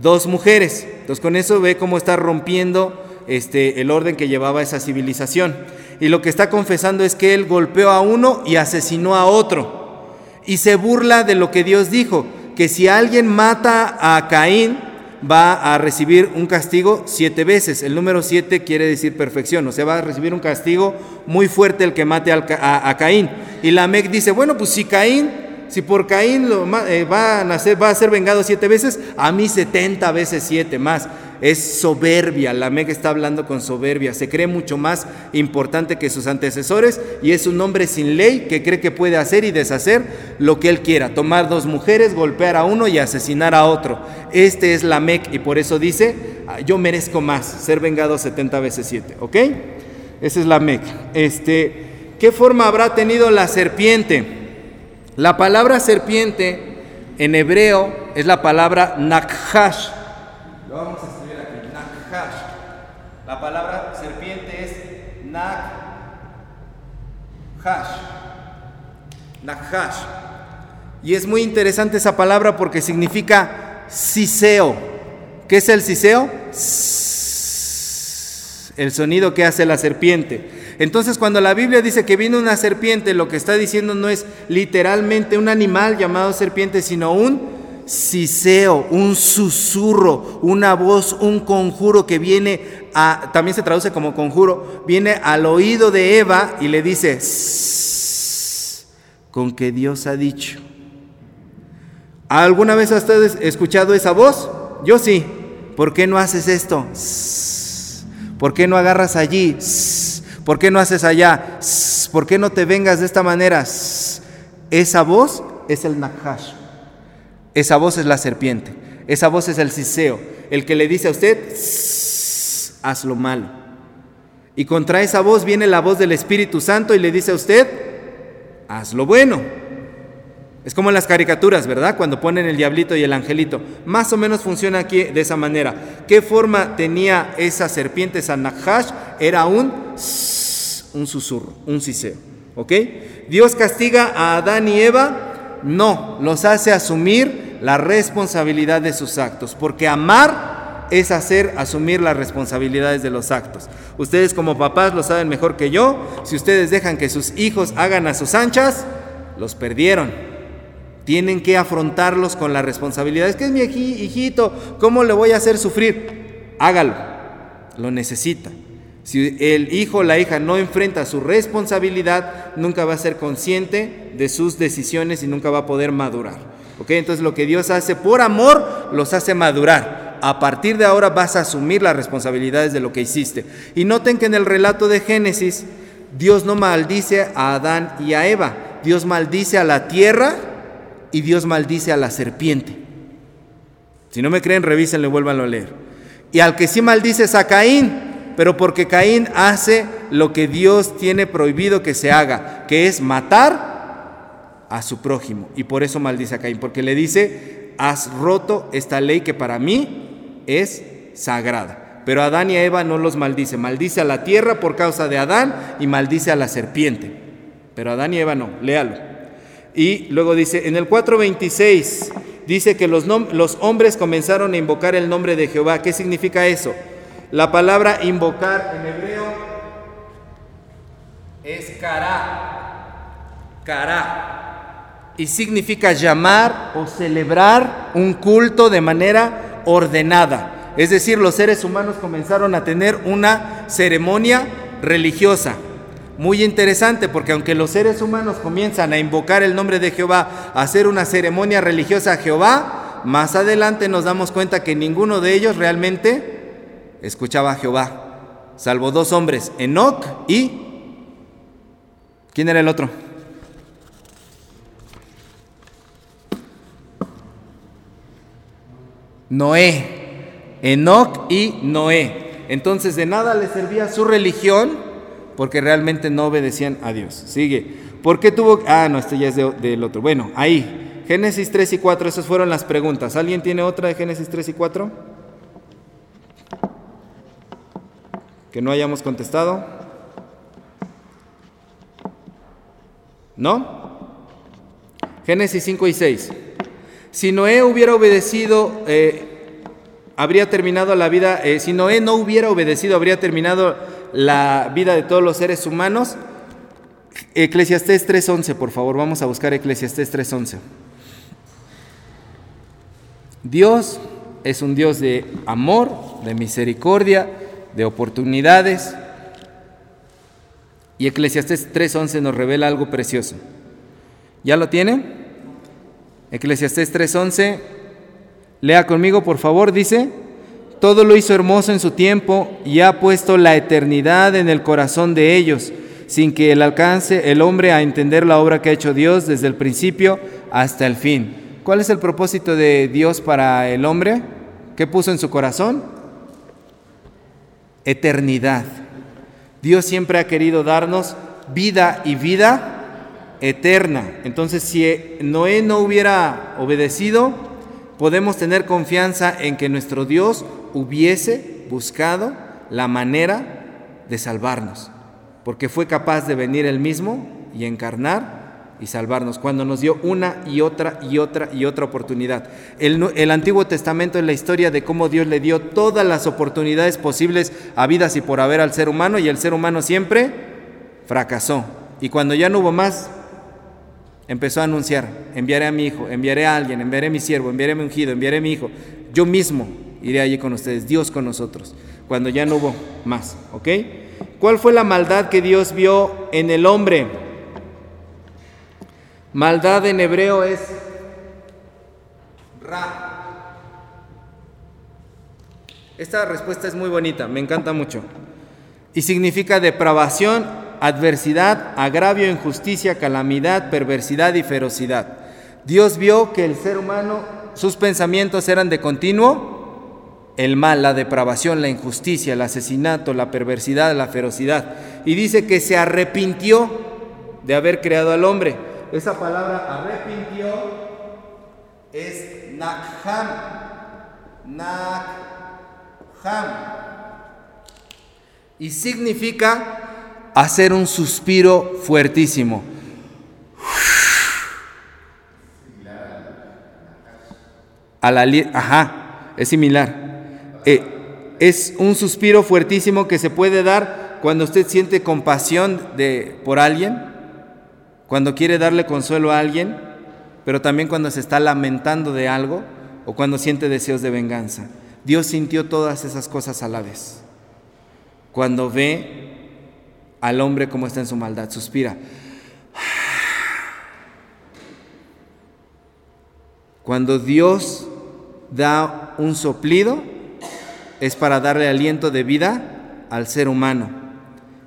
dos mujeres. Entonces con eso ve cómo está rompiendo este, el orden que llevaba esa civilización. Y lo que está confesando es que él golpeó a uno y asesinó a otro. Y se burla de lo que Dios dijo, que si alguien mata a Caín, va a recibir un castigo siete veces. El número siete quiere decir perfección, o sea, va a recibir un castigo muy fuerte el que mate a, Caín. Y la Mec dice, bueno, pues si Caín, si por Caín lo, eh, va, a va a ser vengado siete veces, a mí setenta veces siete más es soberbia, la Mega está hablando con soberbia, se cree mucho más importante que sus antecesores y es un hombre sin ley que cree que puede hacer y deshacer lo que él quiera, tomar dos mujeres, golpear a uno y asesinar a otro. Este es la Mec y por eso dice, ah, yo merezco más, ser vengado 70 veces 7, ¿ok? Esa es la Mec. Este, ¿Qué forma habrá tenido la serpiente? La palabra serpiente en hebreo es la palabra nakhash. Lo vamos a la palabra serpiente es nak hash. Y es muy interesante esa palabra porque significa siseo. ¿Qué es el siseo? El sonido que hace la serpiente. Entonces cuando la Biblia dice que vino una serpiente, lo que está diciendo no es literalmente un animal llamado serpiente, sino un siseo, un susurro, una voz, un conjuro que viene a, también se traduce como conjuro, viene al oído de Eva y le dice, con que Dios ha dicho. ¿Alguna vez has escuchado esa voz? Yo sí. ¿Por qué no haces esto? ¿Por qué no agarras allí? ¿Por qué no haces allá? ¿Por qué no te vengas de esta manera? Esa voz es el Nahash. Esa voz es la serpiente. Esa voz es el siseo, el que le dice a usted, haz lo malo. Y contra esa voz viene la voz del Espíritu Santo y le dice a usted, haz lo bueno. Es como en las caricaturas, ¿verdad? Cuando ponen el diablito y el angelito. Más o menos funciona aquí de esa manera. ¿Qué forma tenía esa serpiente, esa Nahash? Era un, un susurro, un siseo. ¿Ok? Dios castiga a Adán y Eva no, los hace asumir la responsabilidad de sus actos, porque amar es hacer asumir las responsabilidades de los actos. Ustedes como papás lo saben mejor que yo, si ustedes dejan que sus hijos hagan a sus anchas, los perdieron. Tienen que afrontarlos con la responsabilidad. Es que es mi hijito, ¿cómo le voy a hacer sufrir? Hágalo, lo necesita. Si el hijo o la hija no enfrenta su responsabilidad, nunca va a ser consciente de sus decisiones y nunca va a poder madurar. ¿Ok? Entonces lo que Dios hace por amor los hace madurar. A partir de ahora vas a asumir las responsabilidades de lo que hiciste. Y noten que en el relato de Génesis, Dios no maldice a Adán y a Eva. Dios maldice a la tierra y Dios maldice a la serpiente. Si no me creen, revísenlo y vuélvanlo a leer. Y al que sí maldice es a Caín, pero porque Caín hace lo que Dios tiene prohibido que se haga, que es matar a su prójimo. Y por eso maldice a Caín, porque le dice, has roto esta ley que para mí es sagrada. Pero Adán y Eva no los maldice, maldice a la tierra por causa de Adán y maldice a la serpiente. Pero Adán y Eva no, léalo. Y luego dice, en el 4.26 dice que los, los hombres comenzaron a invocar el nombre de Jehová. ¿Qué significa eso? La palabra invocar en hebreo es kará, kará, y significa llamar o celebrar un culto de manera ordenada. Es decir, los seres humanos comenzaron a tener una ceremonia religiosa. Muy interesante porque aunque los seres humanos comienzan a invocar el nombre de Jehová, a hacer una ceremonia religiosa a Jehová, más adelante nos damos cuenta que ninguno de ellos realmente escuchaba a Jehová, salvo dos hombres, Enoch y... ¿Quién era el otro? Noé, Enoch y Noé. Entonces de nada le servía su religión porque realmente no obedecían a Dios. Sigue. ¿Por qué tuvo.? Ah, no, este ya es del otro. Bueno, ahí. Génesis 3 y 4, esas fueron las preguntas. ¿Alguien tiene otra de Génesis 3 y 4? Que no hayamos contestado. ¿No? Génesis 5 y 6. Si Noé hubiera obedecido, eh, habría terminado la vida, eh, si Noé no hubiera obedecido, habría terminado la vida de todos los seres humanos. Eclesiastés 3.11, por favor, vamos a buscar Eclesiastés 3.11. Dios es un Dios de amor, de misericordia, de oportunidades. Y Eclesiastés 3.11 nos revela algo precioso. ¿Ya lo tiene? Eclesiastés 3.11. Lea conmigo, por favor, dice. Todo lo hizo hermoso en su tiempo y ha puesto la eternidad en el corazón de ellos, sin que el alcance el hombre a entender la obra que ha hecho Dios desde el principio hasta el fin. ¿Cuál es el propósito de Dios para el hombre? ¿Qué puso en su corazón? Eternidad. Dios siempre ha querido darnos vida y vida eterna. Entonces, si Noé no hubiera obedecido, podemos tener confianza en que nuestro Dios hubiese buscado la manera de salvarnos, porque fue capaz de venir él mismo y encarnar y salvarnos, cuando nos dio una y otra y otra y otra oportunidad. El, Antiguo Testamento es la historia de cómo Dios le dio todas las oportunidades posibles a vidas y por haber al ser humano y el ser humano siempre fracasó. Y cuando ya no hubo más, empezó a anunciar, enviaré a mi hijo, enviaré a alguien, enviaré a mi siervo, enviaré a mi ungido, enviaré a mi hijo. Yo mismo iré allí con ustedes, Dios con nosotros, cuando ya no hubo más, ¿ok? ¿Cuál fue la maldad que Dios vio en el hombre? Maldad en hebreo es ra. Esta respuesta es muy bonita, me encanta mucho. Y significa depravación, adversidad, agravio, injusticia, calamidad, perversidad y ferocidad. Dios vio que el ser humano, sus pensamientos eran de continuo el mal, la depravación, la injusticia, el asesinato, la perversidad, la ferocidad. Y dice que se arrepintió de haber creado al hombre. Esa palabra arrepintió es nakham. Nakham. Y significa hacer un suspiro fuertísimo. A la, ajá, es similar. Eh, es un suspiro fuertísimo que se puede dar cuando usted siente compasión de, por alguien, cuando quiere darle consuelo a alguien, pero también cuando se está lamentando de algo o cuando siente deseos de venganza. Dios sintió todas esas cosas a la vez. Cuando ve al hombre como está en su maldad, suspira. Cuando Dios da un soplido, es para darle aliento de vida al ser humano.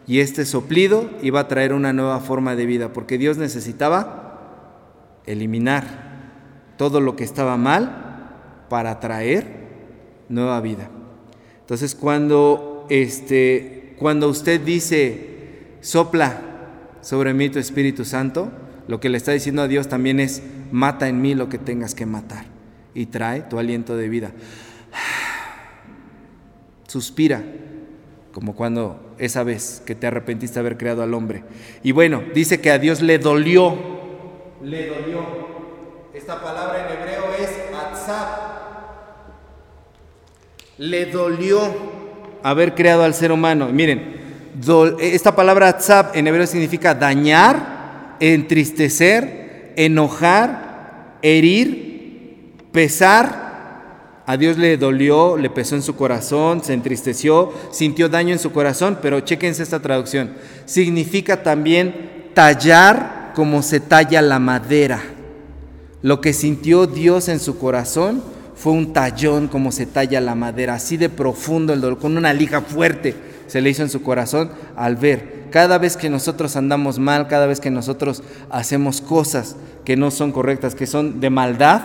Y este soplido iba a traer una nueva forma de vida, porque Dios necesitaba eliminar todo lo que estaba mal para traer nueva vida. Entonces cuando, este, cuando usted dice, sopla sobre mí tu Espíritu Santo, lo que le está diciendo a Dios también es, mata en mí lo que tengas que matar y trae tu aliento de vida. Suspira, como cuando esa vez que te arrepentiste de haber creado al hombre. Y bueno, dice que a Dios le dolió, le dolió. Esta palabra en hebreo es atzab. Le dolió haber creado al ser humano. Miren, esta palabra atzab en hebreo significa dañar, entristecer, enojar, herir, pesar a Dios le dolió, le pesó en su corazón, se entristeció, sintió daño en su corazón, pero chéquense esta traducción. Significa también tallar como se talla la madera. Lo que sintió Dios en su corazón fue un tallón como se talla la madera, así de profundo el dolor, con una lija fuerte se le hizo en su corazón al ver. Cada vez que nosotros andamos mal, cada vez que nosotros hacemos cosas que no son correctas, que son de maldad,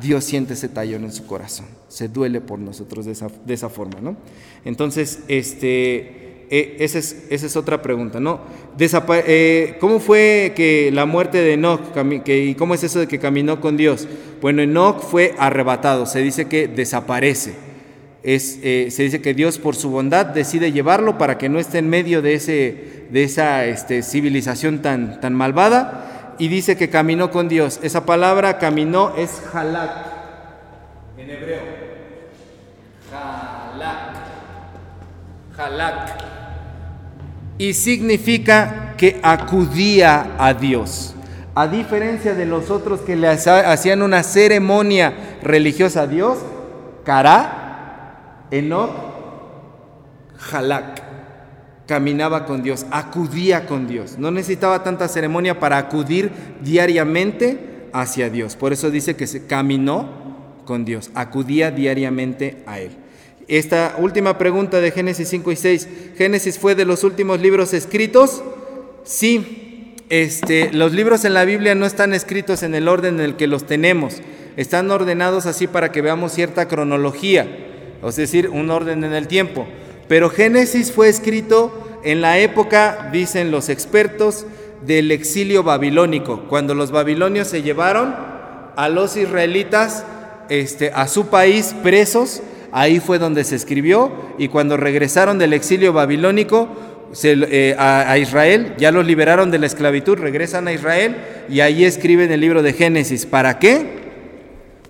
Dios siente ese tallón en su corazón, se duele por nosotros de esa, forma, ¿no? Entonces, este, e, esa, es, otra pregunta, ¿no? Eh, ¿Cómo fue que la muerte de Enoch, y cómo es eso de que caminó con Dios? Bueno, Enoch fue arrebatado, se dice que desaparece. Es, eh, se dice que Dios por su bondad decide llevarlo para que no esté en medio de, ese, de esa este, civilización tan, tan malvada y dice que caminó con Dios. Esa palabra caminó es halak en hebreo. Halak. Halak. Y significa que acudía a Dios. A diferencia de los otros que le hacían una ceremonia religiosa a Dios, Kara, Enoch, Halak caminaba con Dios, acudía con Dios. No necesitaba tanta ceremonia para acudir diariamente hacia Dios. Por eso dice que se caminó con Dios, acudía diariamente a Él. Esta última pregunta de Génesis 5 y 6, ¿Génesis fue de los últimos libros escritos? Sí, este, los libros en la Biblia no están escritos en el orden en el que los tenemos, están ordenados así para que veamos cierta cronología, es decir, un orden en el tiempo. Pero Génesis fue escrito en la época, dicen los expertos, del exilio babilónico, cuando los babilonios se llevaron a los israelitas este, a su país presos, ahí fue donde se escribió, y cuando regresaron del exilio babilónico eh, a Israel, ya los liberaron de la esclavitud, regresan a Israel y ahí escriben el libro de Génesis. ¿Para qué?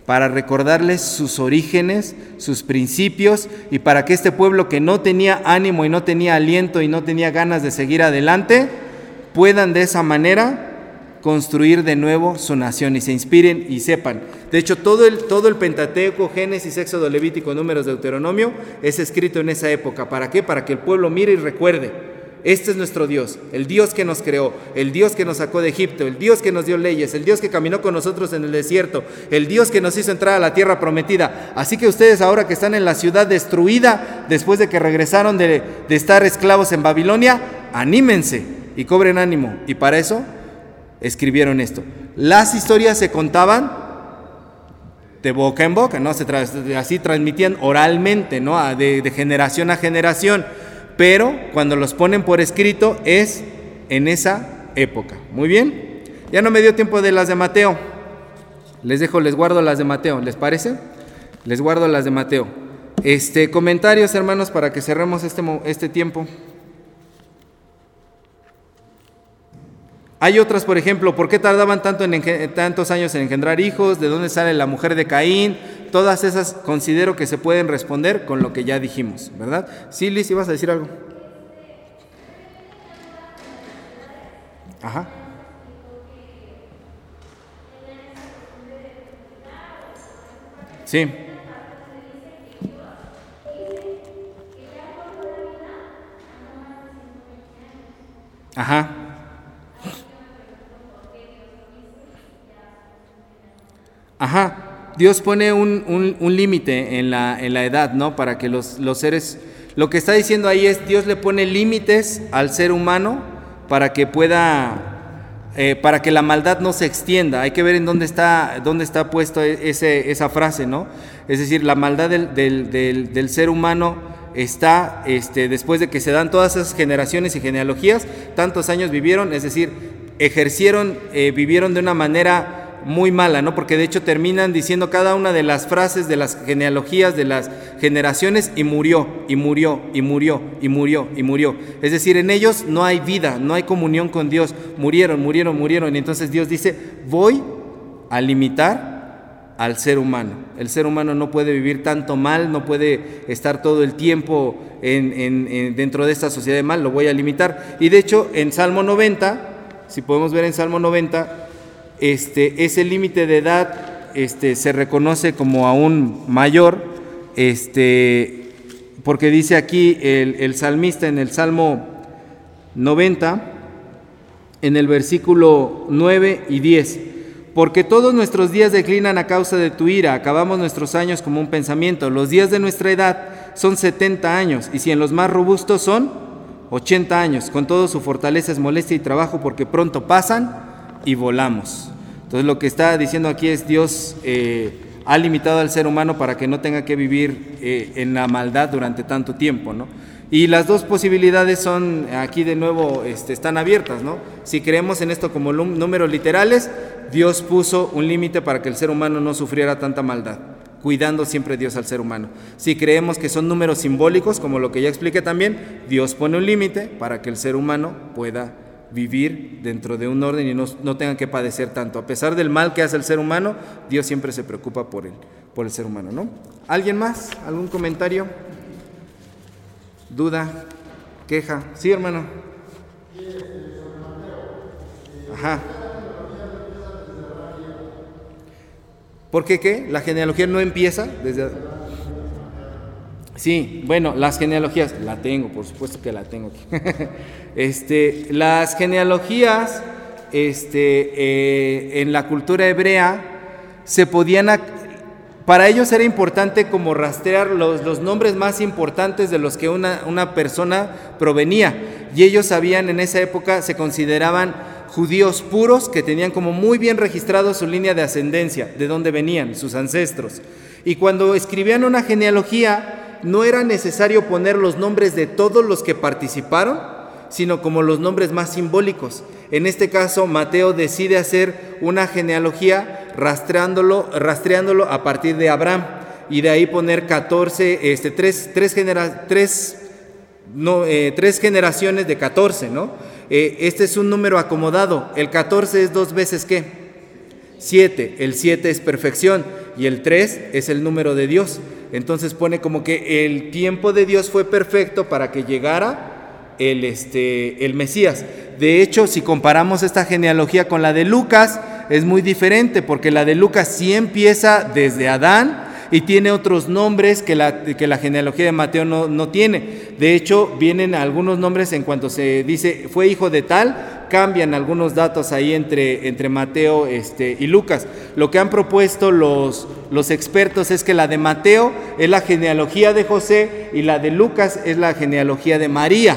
Para recordarles sus orígenes, sus principios y para que este pueblo que no tenía ánimo y no tenía aliento y no tenía ganas de seguir adelante, puedan de esa manera construir de nuevo su nación y se inspiren y sepan. De hecho, todo el, todo el Pentateuco, Génesis, Éxodo, Levítico, Números, Deuteronomio, es escrito en esa época. ¿Para qué? Para que el pueblo mire y recuerde este es nuestro Dios, el Dios que nos creó, el Dios que nos sacó de Egipto, el Dios que nos dio leyes, el Dios que caminó con nosotros en el desierto, el Dios que nos hizo entrar a la tierra prometida. Así que ustedes ahora que están en la ciudad destruida, después de que regresaron de, estar esclavos en Babilonia, anímense y cobren ánimo. Y para eso escribieron esto. Las historias se contaban de boca en boca, ¿no? Se así transmitían oralmente, ¿no? de generación a generación pero cuando los ponen por escrito es en esa época. Muy bien, ya no me dio tiempo de las de Mateo. Les dejo, les guardo las de Mateo, ¿les parece? Les guardo las de Mateo. Este, comentarios, hermanos, para que cerremos este, este tiempo. Hay otras, por ejemplo, ¿por qué tardaban tanto en tantos años en engendrar hijos? ¿De dónde sale la mujer de Caín? Todas esas considero que se pueden responder con lo que ya dijimos, ¿verdad? Sí, Liz, ¿ibas a decir algo? Ajá. Sí. Ajá. Ajá. Dios pone un, límite en la, en la, edad, ¿no? Para que los, los seres... Lo que está diciendo ahí es, Dios le pone límites al ser humano para que pueda eh, para que la maldad no se extienda. Hay que ver en dónde está, dónde está puesto e, ese, esa frase, ¿no? Es decir, la maldad del, del, del, ser humano está este, después de que se dan todas esas generaciones y genealogías, tantos años vivieron, es decir, ejercieron, eh, vivieron de una manera muy mala, ¿no? Porque de hecho terminan diciendo cada una de las frases de las genealogías de las generaciones y murió, y murió, y murió, y murió, y murió. Es decir, en ellos no hay vida, no hay comunión con Dios. Murieron, murieron, murieron. Y entonces Dios dice, voy a limitar al ser humano. El ser humano no puede vivir tanto mal, no puede estar todo el tiempo en, dentro de esta sociedad de mal, lo voy a limitar. Y de hecho, en Salmo 90, si podemos ver en Salmo 90, este, ese límite de edad este, se reconoce como aún mayor, este, porque dice aquí el, el salmista en el Salmo 90, en el versículo 9 y 10, porque todos nuestros días declinan a causa de tu ira, acabamos nuestros años como un pensamiento, los días de nuestra edad son 70 años, y si en los más robustos son 80 años, con todo su fortaleza es molestia y trabajo porque pronto pasan y volamos. Entonces lo que está diciendo aquí es Dios eh, ha limitado al ser humano para que no tenga que vivir eh, en la maldad durante tanto tiempo, ¿no? Y las dos posibilidades son, aquí de nuevo, este, están abiertas, ¿no? Si creemos en esto como números literales, Dios puso un límite para que el ser humano no sufriera tanta maldad, cuidando siempre Dios al ser humano. Si creemos que son números simbólicos, como lo que ya expliqué también, Dios pone un límite para que el ser humano pueda vivir dentro de un orden y no, no, tengan que padecer tanto. A pesar del mal que hace el ser humano, Dios siempre se preocupa por él, por el ser humano, ¿no? ¿Alguien más? ¿Algún comentario? ¿Duda? ¿Queja? Sí, hermano. Ajá. ¿Por qué qué? La genealogía no empieza desde Sí, bueno, las genealogías, la tengo, por supuesto que la tengo aquí. este, las genealogías este, eh, en la cultura hebrea se podían, para ellos era importante como rastrear los, los nombres más importantes de los que una, una persona provenía. Y ellos sabían en esa época, se consideraban judíos puros que tenían como muy bien registrado su línea de ascendencia, de dónde venían, sus ancestros. Y cuando escribían una genealogía, no era necesario poner los nombres de todos los que participaron, sino como los nombres más simbólicos. En este caso, Mateo decide hacer una genealogía rastreándolo, rastreándolo a partir de Abraham y de ahí poner 14, este, tres, tres, tres, no, eh, tres generaciones de 14, ¿no? Eh, este es un número acomodado. El 14 es dos veces qué? Siete. El 7 es perfección y el 3 es el número de Dios. Entonces pone como que el tiempo de Dios fue perfecto para que llegara el, este, el Mesías. De hecho, si comparamos esta genealogía con la de Lucas, es muy diferente, porque la de Lucas sí empieza desde Adán y tiene otros nombres que la, que la genealogía de Mateo no, no, tiene. De hecho, vienen algunos nombres en cuanto se dice fue hijo de tal, cambian algunos datos ahí entre, entre Mateo este, y Lucas. Lo que han propuesto los, los expertos es que la de Mateo es la genealogía de José y la de Lucas es la genealogía de María.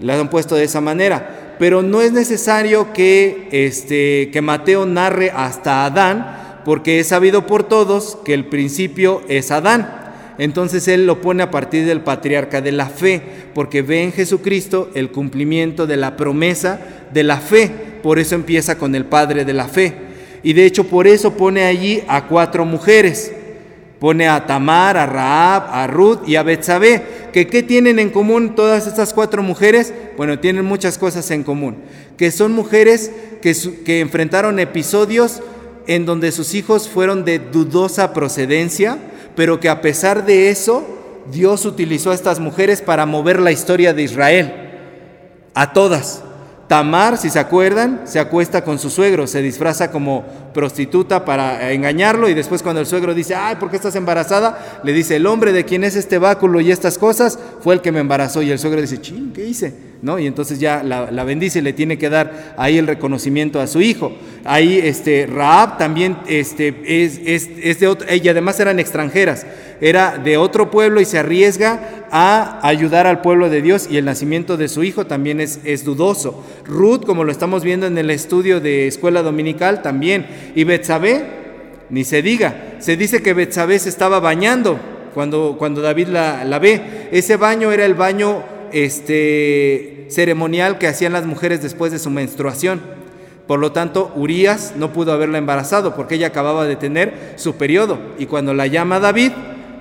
La han puesto de esa manera. Pero no es necesario que, este, que Mateo narre hasta Adán, porque es sabido por todos que el principio es Adán. Entonces él lo pone a partir del patriarca de la fe, porque ve en Jesucristo el cumplimiento de la promesa de la fe. Por eso empieza con el padre de la fe. Y de hecho por eso pone allí a cuatro mujeres. Pone a Tamar, a Raab, a Ruth y a Betsabé. ¿Que ¿Qué tienen en común todas estas cuatro mujeres? Bueno, tienen muchas cosas en común. Que son mujeres que, que enfrentaron episodios en donde sus hijos fueron de dudosa procedencia, pero que a pesar de eso, Dios utilizó a estas mujeres para mover la historia de Israel. A todas. Tamar, si se acuerdan, se acuesta con su suegro, se disfraza como prostituta para engañarlo y después cuando el suegro dice, ay, ¿por qué estás embarazada? Le dice, el hombre de quien es este báculo y estas cosas fue el que me embarazó y el suegro dice, ching, ¿qué hice? ¿No? Y entonces ya la, bendice y le tiene que dar ahí el reconocimiento a su hijo. Ahí este, Raab también este, es, es, de otro, y además eran extranjeras, era de otro pueblo y se arriesga a ayudar al pueblo de Dios y el nacimiento de su hijo también es, es dudoso. Ruth, como lo estamos viendo en el estudio de escuela dominical, también. Y Betsabé, ni se diga, se dice que Betsabé se estaba bañando cuando, cuando David la, la ve. Ese baño era el baño este, ceremonial que hacían las mujeres después de su menstruación. Por lo tanto, Urias no pudo haberla embarazado porque ella acababa de tener su periodo. Y cuando la llama David,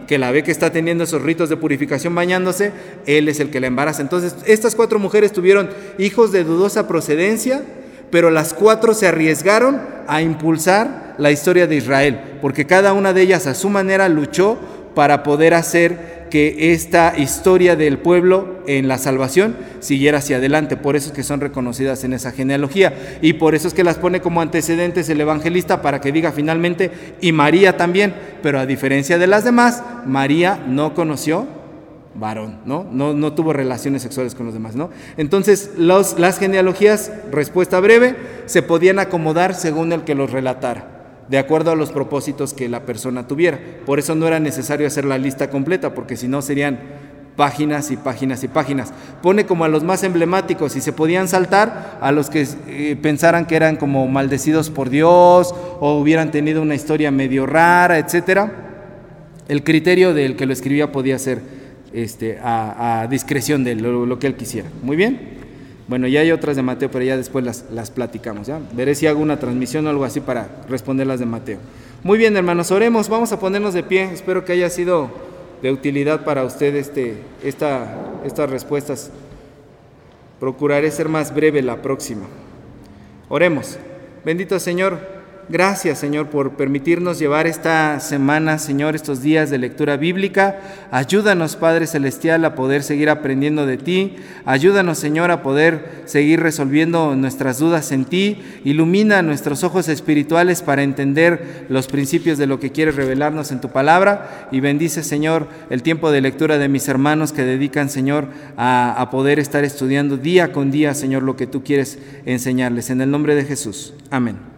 que la ve que está teniendo esos ritos de purificación bañándose, él es el que la embaraza. Entonces, estas cuatro mujeres tuvieron hijos de dudosa procedencia, pero las cuatro se arriesgaron a impulsar la historia de Israel, porque cada una de ellas a su manera luchó para poder hacer que esta historia del pueblo en la salvación siguiera hacia adelante. Por eso es que son reconocidas en esa genealogía. Y por eso es que las pone como antecedentes el evangelista para que diga finalmente, y María también. Pero a diferencia de las demás, María no conoció varón, ¿no? No, no tuvo relaciones sexuales con los demás, ¿no? Entonces, las genealogías, respuesta breve, se podían acomodar según el que los relatara de acuerdo a los propósitos que la persona tuviera. Por eso no era necesario hacer la lista completa, porque si no serían páginas y páginas y páginas. Pone como a los más emblemáticos y se podían saltar a los que eh, pensaran que eran como maldecidos por Dios o hubieran tenido una historia medio rara, etcétera. El criterio del que lo escribía podía ser este, a, discreción de lo que él quisiera. Muy bien. Bueno, ya hay otras de Mateo, pero ya después las, las platicamos. ¿ya? Veré si hago una transmisión o algo así para responder las de Mateo. Muy bien, hermanos, oremos. Vamos a ponernos de pie. Espero que haya sido de utilidad para usted este, esta, estas respuestas. Procuraré ser más breve la próxima. Oremos. Bendito Señor. Gracias, Señor, por permitirnos llevar esta semana, Señor, estos días de lectura bíblica. Ayúdanos, Padre Celestial, a poder seguir aprendiendo de ti. Ayúdanos, Señor, a poder seguir resolviendo nuestras dudas en ti. Ilumina nuestros ojos espirituales para entender los principios de lo que quieres revelarnos en tu palabra. Y bendice, Señor, el tiempo de lectura de mis hermanos que dedican, Señor, a, a poder estar estudiando día con día, Señor, lo que tú quieres enseñarles. En el nombre de Jesús. Amén.